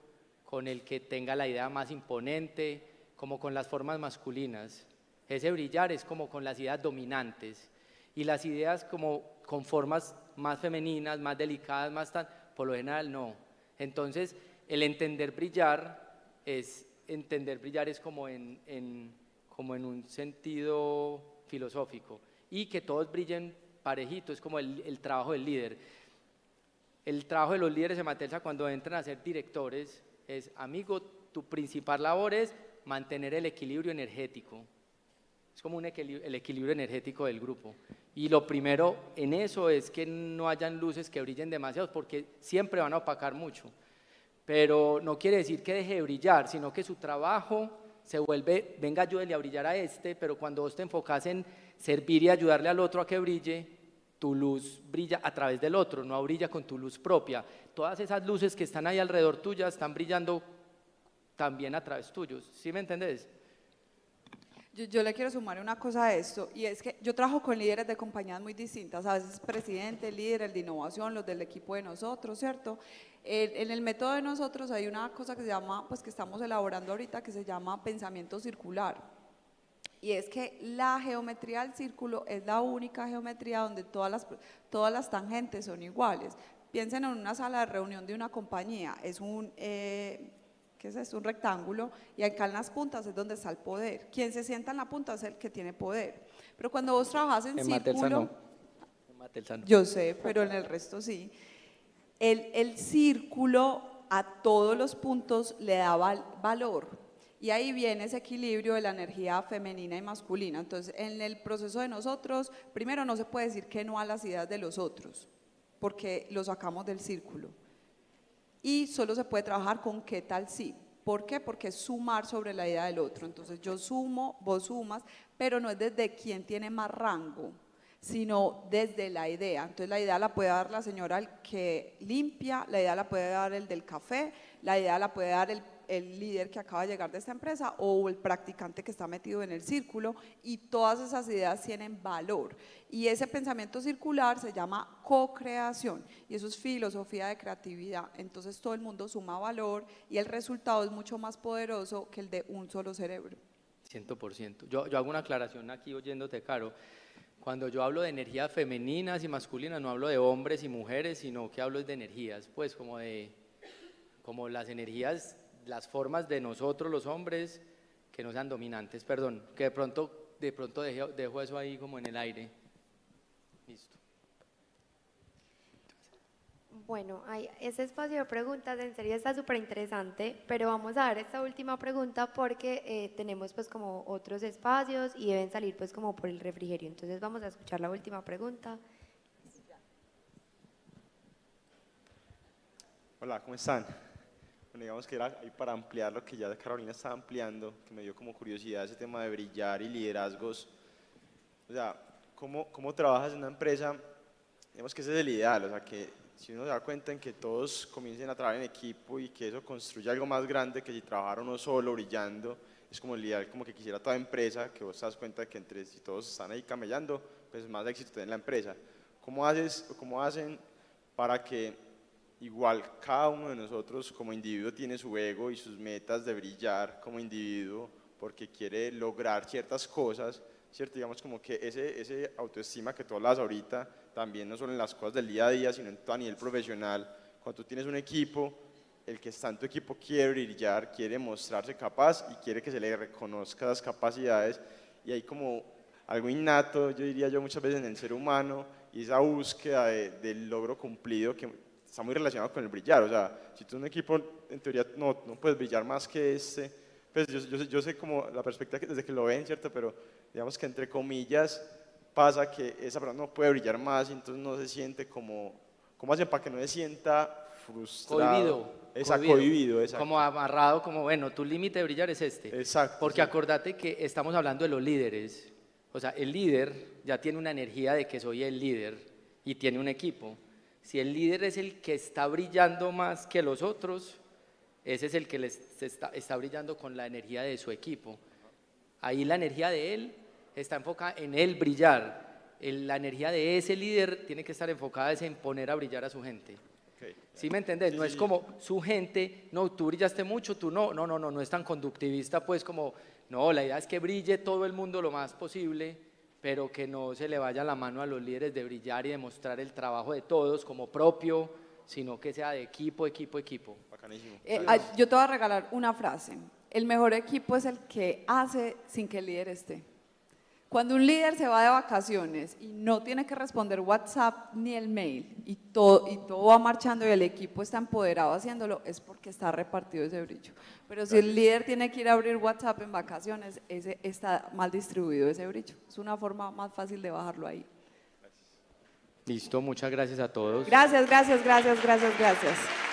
con el que tenga la idea más imponente, como con las formas masculinas. Ese brillar es como con las ideas dominantes y las ideas como con formas más femeninas, más delicadas, más tan, por lo general no. Entonces, el entender brillar es, entender brillar es como en, como en un sentido filosófico y que todos brillen parejito, es como el, el trabajo del líder. El trabajo de los líderes en Matelsa cuando entran a ser directores es, amigo, tu principal labor es mantener el equilibrio energético. Es como un el equilibrio energético del grupo. Y lo primero en eso es que no hayan luces que brillen demasiado, porque siempre van a opacar mucho. Pero no quiere decir que deje de brillar, sino que su trabajo se vuelve, venga, ayúdele a brillar a este, pero cuando vos te enfocas en servir y ayudarle al otro a que brille, tu luz brilla a través del otro, no brilla con tu luz propia. Todas esas luces que están ahí alrededor tuya están brillando también a través tuyos. ¿Sí me entendés? Yo, le quiero sumar una cosa a esto, y es que yo trabajo con líderes de compañías muy distintas, a veces presidente, líder, el de innovación, los del equipo de nosotros, ¿cierto? En, el método de nosotros hay una cosa que se llama, pues que estamos elaborando ahorita, que se llama pensamiento circular. Y es que la geometría del círculo es la única geometría donde todas las, todas las tangentes son iguales. Piensen en una sala de reunión de una compañía, es un... Eh, ¿qué es? Un rectángulo, y acá en las puntas es donde está el poder. Quien se sienta en la punta es el que tiene poder. Pero cuando vos trabajas en, círculo... Yo sé, pero en el resto sí. El, el círculo a todos los puntos le da valor. Y ahí viene ese equilibrio de la energía femenina y masculina. Entonces, en el proceso de nosotros, primero no se puede decir que no a las ideas de los otros, porque lo sacamos del círculo y solo se puede trabajar con qué tal sí. ¿Por qué? Porque es sumar sobre la idea del otro. Entonces yo sumo, vos sumas, pero no es desde quién tiene más rango, sino desde la idea. Entonces la idea la puede dar la señora que limpia, la idea la puede dar el del café, la idea la puede dar el el líder que acaba de llegar de esta empresa o el practicante que está metido en el círculo y todas esas ideas tienen valor. Y ese pensamiento circular se llama co-creación y eso es filosofía de creatividad. Entonces todo el mundo suma valor y el resultado es mucho más poderoso que el de un solo cerebro. 100%. Yo, yo hago una aclaración aquí oyéndote, Caro. Cuando yo hablo de energías femeninas y masculinas, no hablo de hombres y mujeres, sino que hablo de energías, pues como de como las energías las formas de nosotros los hombres que no sean dominantes, perdón, que de pronto, de pronto dejo, eso ahí como en el aire. Listo. Bueno, hay ese espacio de preguntas en serio está súper interesante, pero vamos a dar esta última pregunta porque eh, tenemos pues como otros espacios y deben salir pues como por el refrigerio. Entonces vamos a escuchar la última pregunta. Hola, ¿cómo están? Digamos que era ahí para ampliar lo que ya Carolina estaba ampliando, que me dio como curiosidad ese tema de brillar y liderazgos. O sea, ¿cómo, cómo trabajas en una empresa? Digamos que ese es el ideal, o sea, que si uno se da cuenta en que todos comiencen a trabajar en equipo y que eso construye algo más grande que si trabajar uno solo brillando, es como el ideal, como que quisiera toda empresa, que vos te das cuenta que entre si todos están ahí camellando, pues más éxito tiene la empresa. ¿Cómo, haces, ¿Cómo hacen para que igual cada uno de nosotros como individuo tiene su ego y sus metas de brillar como individuo porque quiere lograr ciertas cosas, ¿cierto? Digamos como que ese, ese autoestima que tú hablas ahorita, también no solo en las cosas del día a día, sino en a nivel profesional, cuando tú tienes un equipo, el que está en tu equipo quiere brillar, quiere mostrarse capaz y quiere que se le reconozca las capacidades y hay como algo innato, yo diría yo muchas veces en el ser humano, y esa búsqueda del logro cumplido que está muy relacionado con el brillar. O sea, si tú en un equipo, en teoría, no, no puedes brillar más que este, pues yo, yo, yo sé como la perspectiva que, desde que lo ven, ¿cierto? Pero digamos que entre comillas pasa que esa persona no puede brillar más y entonces no se siente como, ¿cómo hacen para que no se sienta frustrado? Cohibido. Exacto, cohibido, exacto. Como amarrado, como, bueno, tu límite de brillar es este. Exacto. Porque acordate que estamos hablando de los líderes. O sea, el líder ya tiene una energía de que soy el líder y tiene un equipo. Si el líder es el que está brillando más que los otros, ese es el que les está, está brillando con la energía de su equipo. Ahí la energía de él está enfocada en él brillar. la energía de ese líder tiene que estar enfocada en poner a brillar a su gente. ¿Sí me entendés? no es como su gente, no, tú brillaste mucho, tú no, no, no, no, no es tan conductivista, pues como, no, la idea es que brille todo el mundo lo más posible pero que no se le vaya la mano a los líderes de brillar y demostrar el trabajo de todos como propio, sino que sea de equipo, equipo, equipo. Eh, yo te voy a regalar una frase. El mejor equipo es el que hace sin que el líder esté. Cuando un líder se va de vacaciones y no tiene que responder WhatsApp ni el mail y todo, y todo va marchando y el equipo está empoderado haciéndolo, es porque está repartido ese brillo. Pero si el líder tiene que ir a abrir WhatsApp en vacaciones, ese está mal distribuido ese brillo. Es una forma más fácil de bajarlo ahí. Listo, muchas gracias a todos. Gracias, gracias, gracias, gracias, gracias.